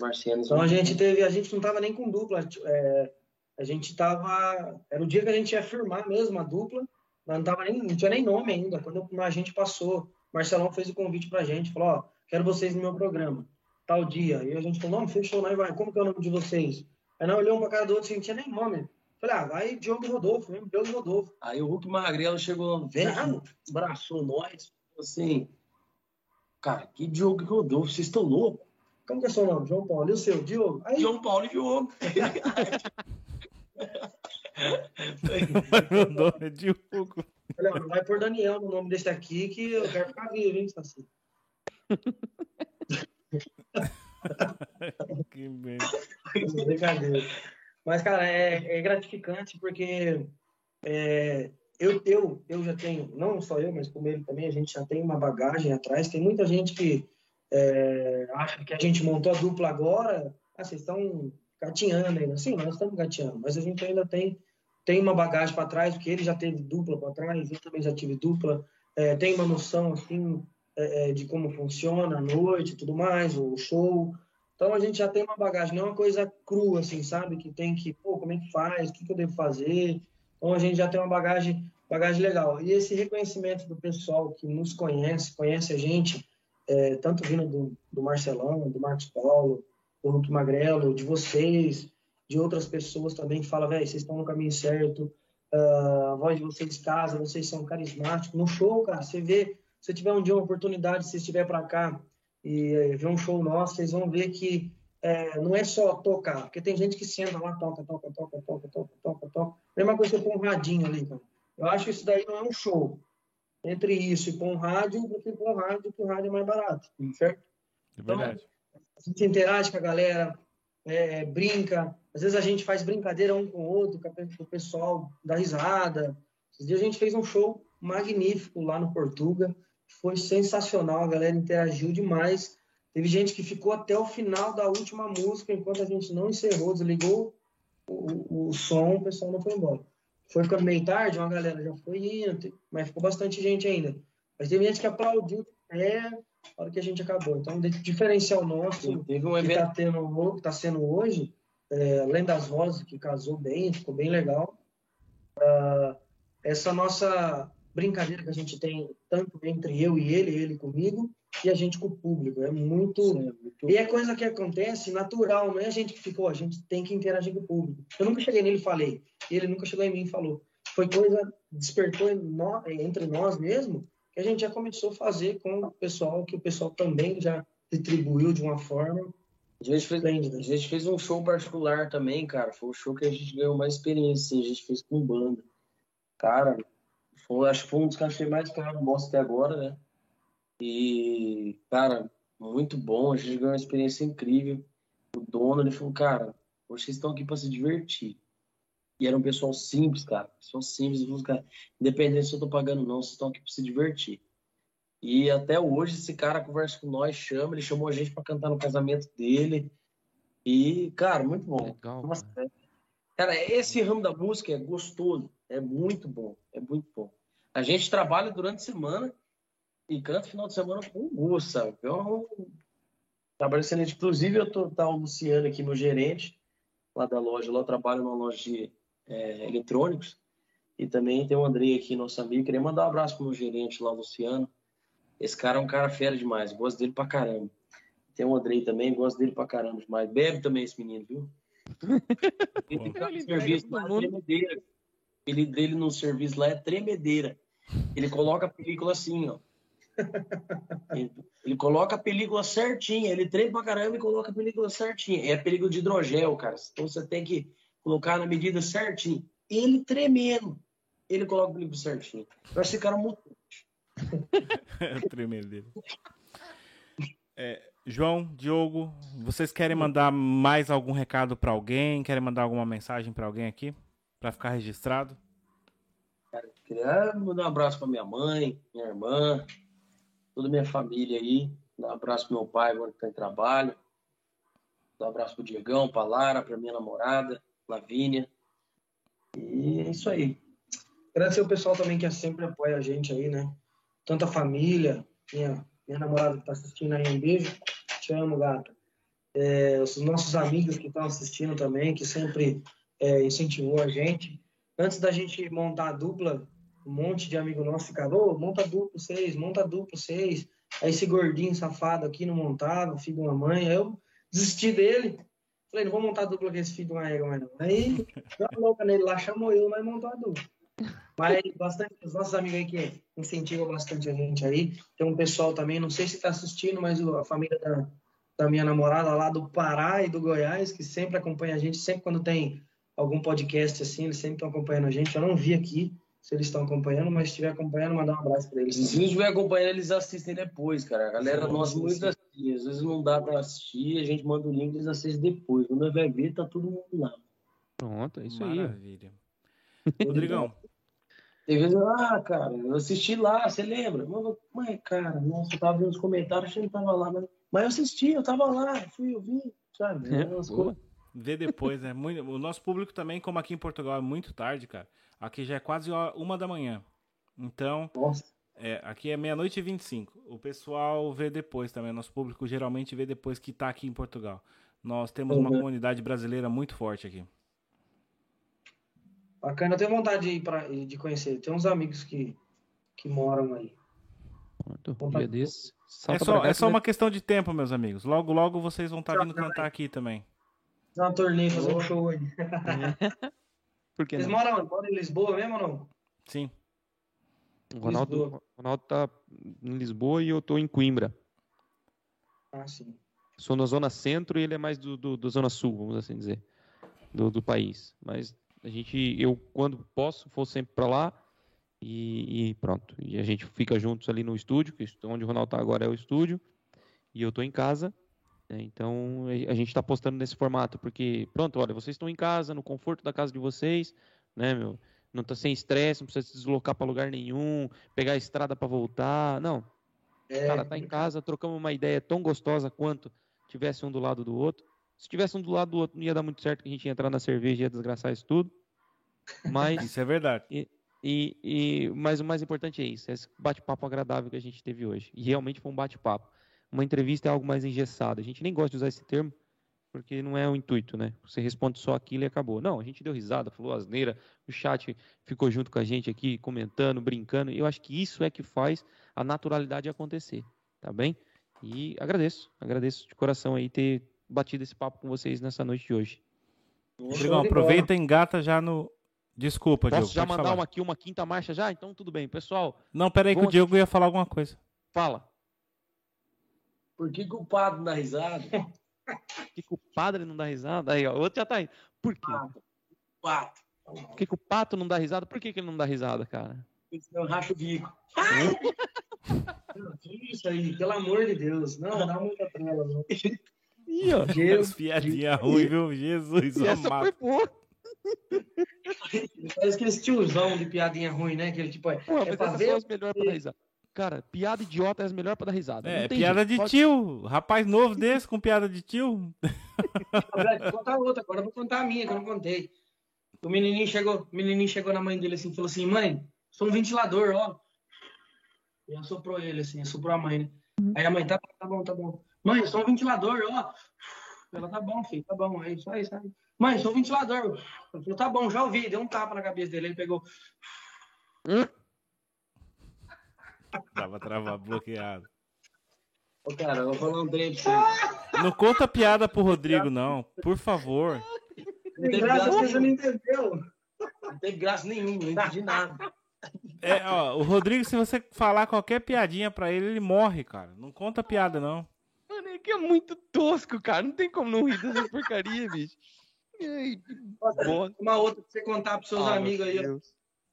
[SPEAKER 3] Marcianas.
[SPEAKER 4] Então a gente teve, a gente não tava nem com dupla. É, a gente tava. Era o dia que a gente ia firmar mesmo a dupla, mas não, tava nem, não tinha nem nome ainda. Quando a gente passou, Marcelão fez o convite pra gente, falou: Ó, quero vocês no meu programa, tal dia. E a gente falou: Não, fechou, não, vai, como que é o nome de vocês? Aí não olhou um pra cara do outro, assim, não tinha nem nome. Falei, ah, vai Diogo Rodolfo, hein? Diogo Rodolfo.
[SPEAKER 3] Aí o Hulk Magrelo chegou, velho, abraçou nós, assim, cara, que Diogo Rodolfo, vocês estão loucos?
[SPEAKER 4] Como que é seu nome? João Paulo. E o seu? Diogo?
[SPEAKER 3] Aí... João Paulo e Diogo.
[SPEAKER 1] Meu nome é Diogo.
[SPEAKER 4] Não vai por Daniel no nome desse aqui que eu quero ficar vivo, hein, Saci? que bem. Brincadeira. Mas, cara, é, é gratificante porque é, eu, eu, eu já tenho, não só eu, mas como ele também, a gente já tem uma bagagem atrás. Tem muita gente que é, acha que a gente montou a dupla agora. Ah, vocês estão gatinhando ainda. Sim, nós estamos gatinhando, mas a gente ainda tem, tem uma bagagem para trás, porque ele já teve dupla para trás, eu também já tive dupla, é, tem uma noção, assim, é, é de como funciona a noite e tudo mais, o show. Então a gente já tem uma bagagem, não é uma coisa crua, assim, sabe? Que tem que, pô, como é que faz? O que, que eu devo fazer? Então a gente já tem uma bagagem, bagagem legal. E esse reconhecimento do pessoal que nos conhece, conhece a gente, é, tanto vindo do, do Marcelão, do Marcos Paulo, do Hulk Magrelo, de vocês, de outras pessoas também que falam, velho, vocês estão no caminho certo, uh, a voz de vocês casa, vocês são carismáticos. No show, cara, você vê, se tiver um dia uma oportunidade, se estiver para cá e é, ver um show nosso, vocês vão ver que é, não é só tocar, porque tem gente que senta lá, toca, toca, toca, toca, toca, toca, toca. Mesma coisa que com um radinho ali, cara. Eu acho que isso daí não é um show. Entre isso e com um rádio, eu prefiro com um rádio, porque o rádio é mais barato, certo?
[SPEAKER 1] É verdade. Então,
[SPEAKER 4] a gente interage com a galera, é, brinca. Às vezes a gente faz brincadeira um com o outro, com o pessoal dá risada. Esses dias a gente fez um show magnífico lá no Portuga. Foi sensacional, a galera interagiu demais. Teve gente que ficou até o final da última música, enquanto a gente não encerrou, desligou o, o som, o pessoal não foi embora. Foi ficando meio tarde, uma galera já foi indo, mas ficou bastante gente ainda. Mas teve gente que aplaudiu até a hora que a gente acabou. Então, o diferencial nosso
[SPEAKER 3] um
[SPEAKER 4] que está tendo, tá sendo hoje, é, além das vozes, que casou bem, ficou bem legal, uh, essa nossa brincadeira que a gente tem, tanto entre eu e ele, ele comigo, e a gente com o público. É muito. Sim, é muito... E é coisa que acontece natural, não é a gente que ficou, a gente tem que interagir com o público. Eu nunca cheguei nele e falei, ele nunca chegou em mim e falou. Foi coisa, despertou entre nós mesmo, que a gente já começou a fazer com o pessoal, que o pessoal também já retribuiu de uma forma.
[SPEAKER 3] A gente, fez, a gente fez um show particular também, cara. Foi o show que a gente ganhou mais experiência. A gente fez com banda. Cara, foi, acho que foi um dos cachês mais caros nosso até agora, né? E, cara, muito bom. A gente ganhou uma experiência incrível. O dono, ele falou, cara, vocês estão aqui para se divertir. E era um pessoal simples, cara. Pessoal simples. Cara, independente se eu tô pagando ou não, vocês estão aqui para se divertir. E até hoje esse cara conversa com nós, chama, ele chamou a gente para cantar no casamento dele. E, cara, muito bom. Legal, Nossa, cara. cara, esse ramo da música é gostoso, é muito bom, é muito bom. A gente trabalha durante a semana e canta final de semana com gosto, sabe? Eu trabalho excelente. Inclusive, eu tô tá o Luciano aqui, meu gerente lá da loja. Lá eu trabalho numa loja de é, eletrônicos. E também tem o Andrei aqui, nosso amigo. Queria mandar um abraço pro meu gerente lá, Luciano. Esse cara é um cara fera demais, gosto dele pra caramba. Tem o Andrei também, gosto dele pra caramba demais. Bebe também esse menino, viu? Ele tem serviço lá, é tremedeira. Ele dele no serviço lá é tremedeira. Ele coloca a película assim, ó. Ele, ele, coloca a película certinha, ele treme pra caramba e coloca a película certinha. É a película de hidrogel, cara. Então você tem que colocar na medida certinha. Ele tremendo, ele coloca o película certinho. Vai ficar um mutante.
[SPEAKER 1] o tremedeiro. É, João, Diogo, vocês querem mandar mais algum recado para alguém? Querem mandar alguma mensagem para alguém aqui? Para ficar registrado?
[SPEAKER 3] Cara, queria mandar um abraço para minha mãe, minha irmã, toda a minha família aí. Dar um abraço pro meu pai agora que tá em trabalho. Dar um abraço pro Diegão, pra Lara, pra minha namorada, Lavínia. E é isso aí.
[SPEAKER 4] Agradecer o pessoal também que sempre apoia a gente aí, né? Tanta família, minha, minha namorada que tá assistindo aí, um beijo. Te amo, gata. É, os nossos amigos que estão assistindo também, que sempre é, incentivou a gente. Antes da gente montar a dupla, um monte de amigo nosso ficava, monta duplo seis, monta duplo seis. Aí esse gordinho safado aqui não montava, filho uma mãe. Aí eu desisti dele. Falei, não vou montar dupla com esse filho de uma égua mais não. Aí, deu uma louca nele lá, chamou eu, mas montou a dupla. Mas bastante, os nossos amigos aí que incentivam bastante a gente aí. Tem um pessoal também, não sei se está assistindo, mas a família da, da minha namorada lá do Pará e do Goiás, que sempre acompanha a gente, sempre quando tem algum podcast assim, eles sempre estão acompanhando a gente. Eu não vi aqui, se eles estão acompanhando, mas se estiver acompanhando, mandar um abraço para eles.
[SPEAKER 3] Se não estiver acompanhando, eles assistem depois, cara. A galera sim, nossa muito assiste. Às vezes não dá para assistir, a gente manda o link, eles assistem depois. Quando vai ver, tá todo mundo lá.
[SPEAKER 2] Pronto, é isso
[SPEAKER 1] Maravilha.
[SPEAKER 2] aí.
[SPEAKER 1] Maravilha. Rodrigão.
[SPEAKER 3] Tem vezes, ah, cara, eu assisti lá, você lembra? Mas, cara, nossa, eu tava vendo os comentários, achei que tava lá, mas, mas eu assisti, eu tava lá, fui, eu vi, sabe?
[SPEAKER 2] É,
[SPEAKER 3] coisas...
[SPEAKER 1] Ver depois, né? Muito, o nosso público também, como aqui em Portugal é muito tarde, cara. Aqui já é quase uma da manhã. Então, é, aqui é meia-noite e 25. O pessoal vê depois também. Nosso público geralmente vê depois que tá aqui em Portugal. Nós temos uma comunidade brasileira muito forte aqui.
[SPEAKER 4] Bacana, eu tenho vontade de ir pra, de conhecer. Tem uns amigos que, que moram aí.
[SPEAKER 2] Um dia desse,
[SPEAKER 1] é só, é só uma questão de tempo, meus amigos. Logo, logo vocês vão estar tá vindo cantar aqui também.
[SPEAKER 4] Fazer uma turnê, fazer um show aí.
[SPEAKER 2] Por que
[SPEAKER 4] Vocês
[SPEAKER 2] não?
[SPEAKER 4] moram, moram em Lisboa mesmo ou não?
[SPEAKER 1] Sim.
[SPEAKER 2] O Ronaldo,
[SPEAKER 4] Lisboa.
[SPEAKER 2] Ronaldo tá em Lisboa e eu tô em Coimbra.
[SPEAKER 4] Ah, sim.
[SPEAKER 2] Sou na zona centro e ele é mais do, do, do zona sul, vamos assim dizer, do, do país. Mas a gente, eu quando posso, vou sempre para lá e, e, pronto. E a gente fica juntos ali no estúdio, que onde o Ronaldo tá agora é o estúdio, e eu tô em casa. Né? Então a gente está postando nesse formato, porque pronto, olha, vocês estão em casa, no conforto da casa de vocês, né, meu? Não tá sem estresse, não precisa se deslocar para lugar nenhum, pegar a estrada para voltar, não.
[SPEAKER 4] É,
[SPEAKER 2] Cara, tá em casa, trocamos uma ideia tão gostosa quanto tivesse um do lado do outro. Se tivesse um do lado do outro, não ia dar muito certo que a gente ia entrar na cerveja e ia desgraçar isso tudo. Mas,
[SPEAKER 1] Isso é verdade.
[SPEAKER 2] e, e, mas o mais importante é isso, é esse bate-papo agradável que a gente teve hoje. E realmente foi um bate-papo. Uma entrevista é algo mais engessado. A gente nem gosta de usar esse termo, porque não é o intuito, né? Você responde só aquilo e acabou. Não, a gente deu risada, falou asneira, o chat ficou junto com a gente aqui, comentando, brincando. E eu acho que isso é que faz a naturalidade acontecer, tá bem? E agradeço, agradeço de coração aí ter batido esse papo com vocês nessa noite de hoje.
[SPEAKER 1] Rodrigão, aproveita e engata já no. Desculpa,
[SPEAKER 2] Posso
[SPEAKER 1] Diogo.
[SPEAKER 2] já mandar
[SPEAKER 1] falar.
[SPEAKER 2] uma aqui, uma quinta marcha já? Então tudo bem. Pessoal,
[SPEAKER 1] Não, peraí, que o Diogo ia falar alguma coisa.
[SPEAKER 2] fala.
[SPEAKER 3] Por que, que o padre dá risada?
[SPEAKER 2] Por que, que o padre não dá risada? Aí, ó, o outro já tá aí. Por quê?
[SPEAKER 3] Pato.
[SPEAKER 2] Por que, que o pato não dá risada? Por que, que ele não dá risada, cara?
[SPEAKER 3] Senão racha o bico.
[SPEAKER 4] Não, que isso aí, pelo amor de Deus. Não, dá muita trela, não.
[SPEAKER 2] Ih, ó.
[SPEAKER 1] As piadinhas ruins, viu? Jesus
[SPEAKER 2] E essa
[SPEAKER 1] amado.
[SPEAKER 2] foi boa.
[SPEAKER 4] Parece aquele tiozão de piadinha ruim, né? Aquele tipo, é,
[SPEAKER 2] Pô,
[SPEAKER 4] é
[SPEAKER 2] mas
[SPEAKER 4] pra
[SPEAKER 2] essas
[SPEAKER 4] ver.
[SPEAKER 2] são as melhores pra dar risada. Cara, piada idiota é as melhores pra dar risada.
[SPEAKER 1] É, piada
[SPEAKER 2] jeito.
[SPEAKER 1] de
[SPEAKER 2] Pode-
[SPEAKER 1] tio. Rapaz novo desse com piada de tio.
[SPEAKER 4] Vou contar outra, agora eu vou contar a minha, que eu não contei. O menininho chegou, o menininho chegou na mãe dele assim, falou assim, mãe, sou um ventilador, ó. E assoprou ele assim, assoprou a mãe, né? Aí a mãe, tá, bom, tá bom, tá bom. Mãe, sou um ventilador, ó. Ela, tá bom, filho, tá bom. Aí, sai, sai. Mãe, sou um ventilador. Ela falou, tá bom, já ouvi. Deu um tapa na cabeça dele, ele pegou.
[SPEAKER 1] Tava travado, bloqueado.
[SPEAKER 3] Ô, cara, eu vou falar um trem pra você.
[SPEAKER 1] Não conta piada pro Rodrigo, não. Por favor.
[SPEAKER 3] Não teve
[SPEAKER 4] a
[SPEAKER 3] graça,
[SPEAKER 4] Deus você não entendeu.
[SPEAKER 3] não teve graça nenhuma, não entendi nada.
[SPEAKER 1] É, ó, o Rodrigo, se você falar qualquer piadinha pra ele, ele morre, cara. Não conta piada, não.
[SPEAKER 2] Mano, é que é muito tosco, cara. Não tem como não rir dessa porcaria, bicho. Ai, bosta.
[SPEAKER 4] Uma outra pra você contar pros seus
[SPEAKER 2] Ah,
[SPEAKER 4] amigos aí.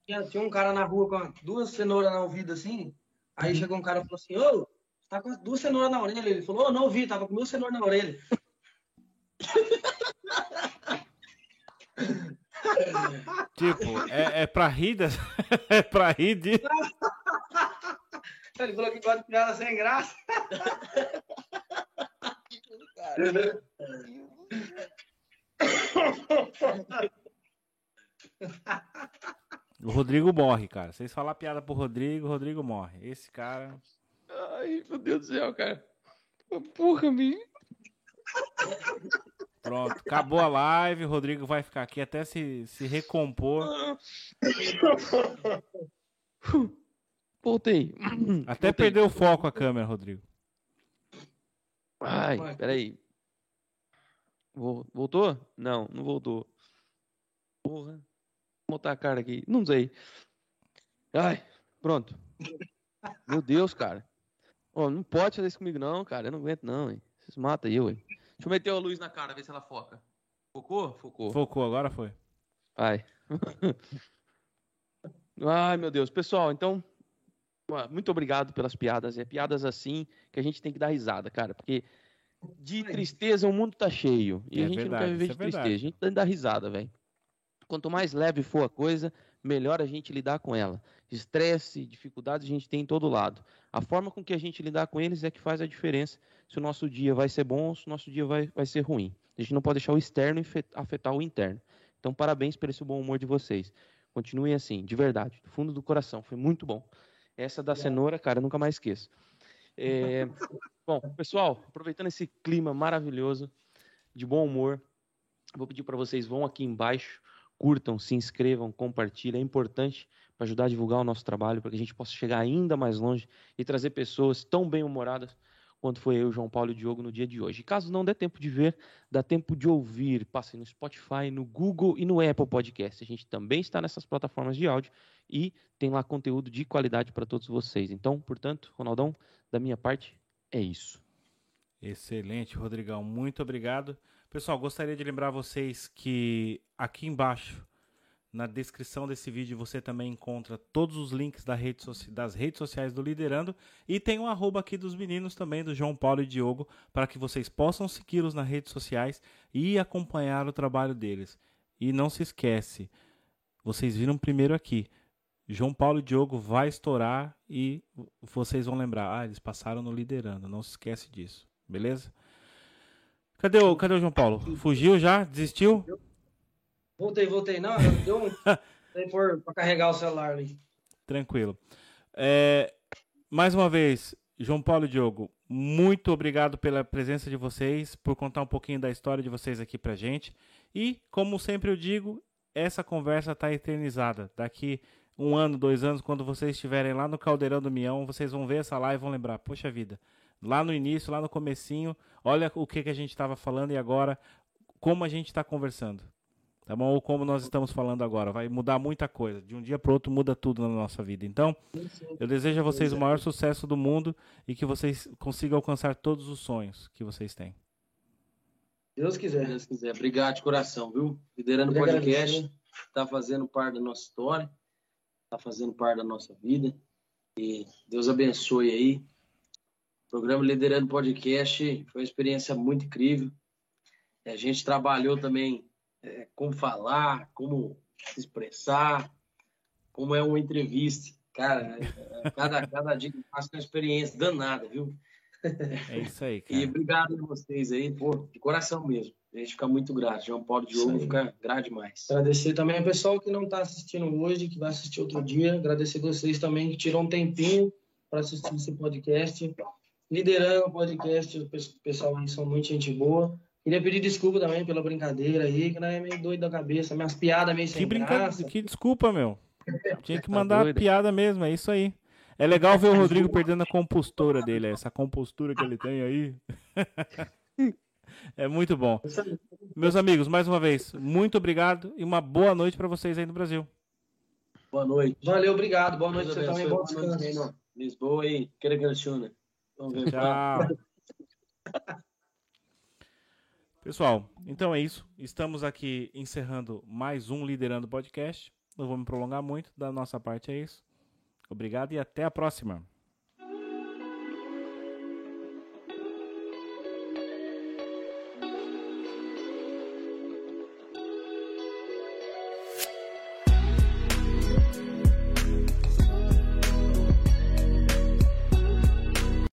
[SPEAKER 4] Tinha, tinha um cara na rua com duas cenouras na ouvido assim. Aí chegou um cara e falou assim, ô, tá com duas cenouras na orelha. Ele falou, ô, não vi, tava com duas cenouras na orelha.
[SPEAKER 1] Tipo, é, é pra rir, das... é pra rir de...
[SPEAKER 4] Ele falou que gosta de piada sem graça.
[SPEAKER 1] O Rodrigo morre, cara. Vocês falar piada pro Rodrigo, o Rodrigo morre. Esse cara.
[SPEAKER 2] Ai, meu Deus do céu, cara. Porra, me.
[SPEAKER 1] Pronto, acabou a live. O Rodrigo vai ficar aqui até se, se recompor.
[SPEAKER 2] Voltei.
[SPEAKER 1] Até
[SPEAKER 2] Voltei.
[SPEAKER 1] perdeu o foco a câmera, Rodrigo.
[SPEAKER 2] Ai, peraí. Vol- Voltou? Não, não voltou. Porra. Botar a cara aqui. Não sei. Ai, pronto. Meu Deus, cara. Ó, não pode fazer isso comigo, não, cara. Eu não aguento, não, hein. Vocês matam eu, hein. Deixa eu meter a luz na cara, ver se ela foca. Focou? Focou.
[SPEAKER 1] Focou, agora foi.
[SPEAKER 2] Ai. Ai, meu Deus. Pessoal, então, muito obrigado pelas piadas. É piadas assim que a gente tem que dar risada, cara, porque de tristeza o mundo tá cheio. E
[SPEAKER 1] É
[SPEAKER 2] a gente
[SPEAKER 1] verdade,
[SPEAKER 2] não quer viver de
[SPEAKER 1] é
[SPEAKER 2] tristeza. A gente tem que dar risada, velho. Quanto mais leve for a coisa, melhor a gente lidar com ela. Estresse, dificuldades a gente tem em todo lado. A forma com que a gente lidar com eles é que faz a diferença se o nosso dia vai ser bom ou se o nosso dia vai, vai ser ruim. A gente não pode deixar o externo afetar o interno. Então, parabéns por esse bom humor de vocês. Continuem assim, de verdade, do fundo do coração. Foi muito bom. Essa da cenoura, cara, nunca mais esqueço. É, Bom, pessoal, aproveitando esse clima maravilhoso, de bom humor, vou pedir para vocês vão aqui embaixo, curtam, se inscrevam, compartilhem. É importante para ajudar a divulgar o nosso trabalho, para que a gente possa chegar ainda mais longe e trazer pessoas tão bem-humoradas quanto foi eu, João Paulo e Diogo no dia de hoje. Caso não dê tempo de ver, dá tempo de ouvir, passem no Spotify, no Google e no Apple Podcast. A gente também está nessas plataformas de áudio e tem lá conteúdo de qualidade para todos vocês. Então, portanto, Ronaldão, da minha parte, é isso.
[SPEAKER 1] Excelente, Rodrigão. Muito obrigado. Pessoal, gostaria de lembrar vocês que aqui embaixo, na descrição desse vídeo, você também encontra todos os links da rede das redes sociais do Liderando e tem um arroba aqui dos meninos também, do João Paulo e Diogo, para que vocês possam segui-los nas redes sociais e acompanhar o trabalho deles. E não se esquece, vocês viram primeiro aqui. João Paulo e Diogo vai estourar e vocês vão lembrar, ah, eles passaram no Liderando, não se esquece disso, beleza? Cadê o, cadê o João Paulo? Fugiu já? Desistiu?
[SPEAKER 4] Voltei, voltei. Não, deu um. Por pra carregar o celular ali.
[SPEAKER 1] Tranquilo. É, mais uma vez, João Paulo e Diogo, muito obrigado pela presença de vocês, por contar um pouquinho da história de vocês aqui pra gente. E, como sempre eu digo, essa conversa está eternizada. Daqui um ano, dois anos, quando vocês estiverem lá no Caldeirão do Mião, vocês vão ver essa live e vão lembrar, poxa vida, lá no início, lá no comecinho, olha o que, que a gente estava falando e agora como a gente está conversando. Tá bom? Ou como nós estamos falando agora. Vai mudar muita coisa. De um dia para outro muda tudo na nossa vida. Então, eu desejo a vocês o maior sucesso do mundo e que vocês consigam alcançar todos os sonhos que vocês têm.
[SPEAKER 4] Deus
[SPEAKER 3] Se
[SPEAKER 4] quiser.
[SPEAKER 3] Deus quiser. Obrigado de coração, viu? Liderando o podcast,
[SPEAKER 4] agradecer.
[SPEAKER 3] tá fazendo parte da nossa história, tá fazendo parte da nossa vida. E Deus abençoe aí. Programa Liderando Podcast foi uma experiência muito incrível. A gente trabalhou também é, como falar, como se expressar, como é uma entrevista. Cara, é, cada, cada dia que eu faço é uma experiência danada, viu?
[SPEAKER 1] É isso aí,
[SPEAKER 3] E
[SPEAKER 1] cara.
[SPEAKER 3] obrigado a vocês aí, pô, de coração mesmo. A gente fica muito grato. João Paulo Diogo fica grato demais.
[SPEAKER 4] Agradecer também ao pessoal que não está assistindo hoje, que vai assistir outro dia. Agradecer vocês também que tirou um tempinho para assistir esse podcast. Liderando o podcast, o pes- pessoal aí são muito gente boa. Queria pedir desculpa também pela brincadeira aí, que não é meio doido da cabeça. Minhas piadas meio sem
[SPEAKER 1] Que brincadeira,
[SPEAKER 4] graça.
[SPEAKER 1] que desculpa, meu. Tinha que
[SPEAKER 2] Tá
[SPEAKER 1] mandar
[SPEAKER 2] doido.
[SPEAKER 1] piada mesmo, é isso aí. É legal ver o Rodrigo perdendo a compostura dele, essa compostura que ele tem aí. É muito bom.
[SPEAKER 4] Aí.
[SPEAKER 1] Meus amigos, mais uma vez, muito obrigado e uma boa noite para vocês aí no Brasil.
[SPEAKER 3] Boa noite.
[SPEAKER 4] Valeu, obrigado. Boa noite você também. Bom
[SPEAKER 3] Boa noite aí
[SPEAKER 4] descanso.
[SPEAKER 3] Lisboa e Quereganchuna.
[SPEAKER 1] Tchau. Pessoal, então é isso. Estamos aqui encerrando mais um Liderando Podcast. Não vou me prolongar muito. Da nossa parte é isso. Obrigado e até a próxima.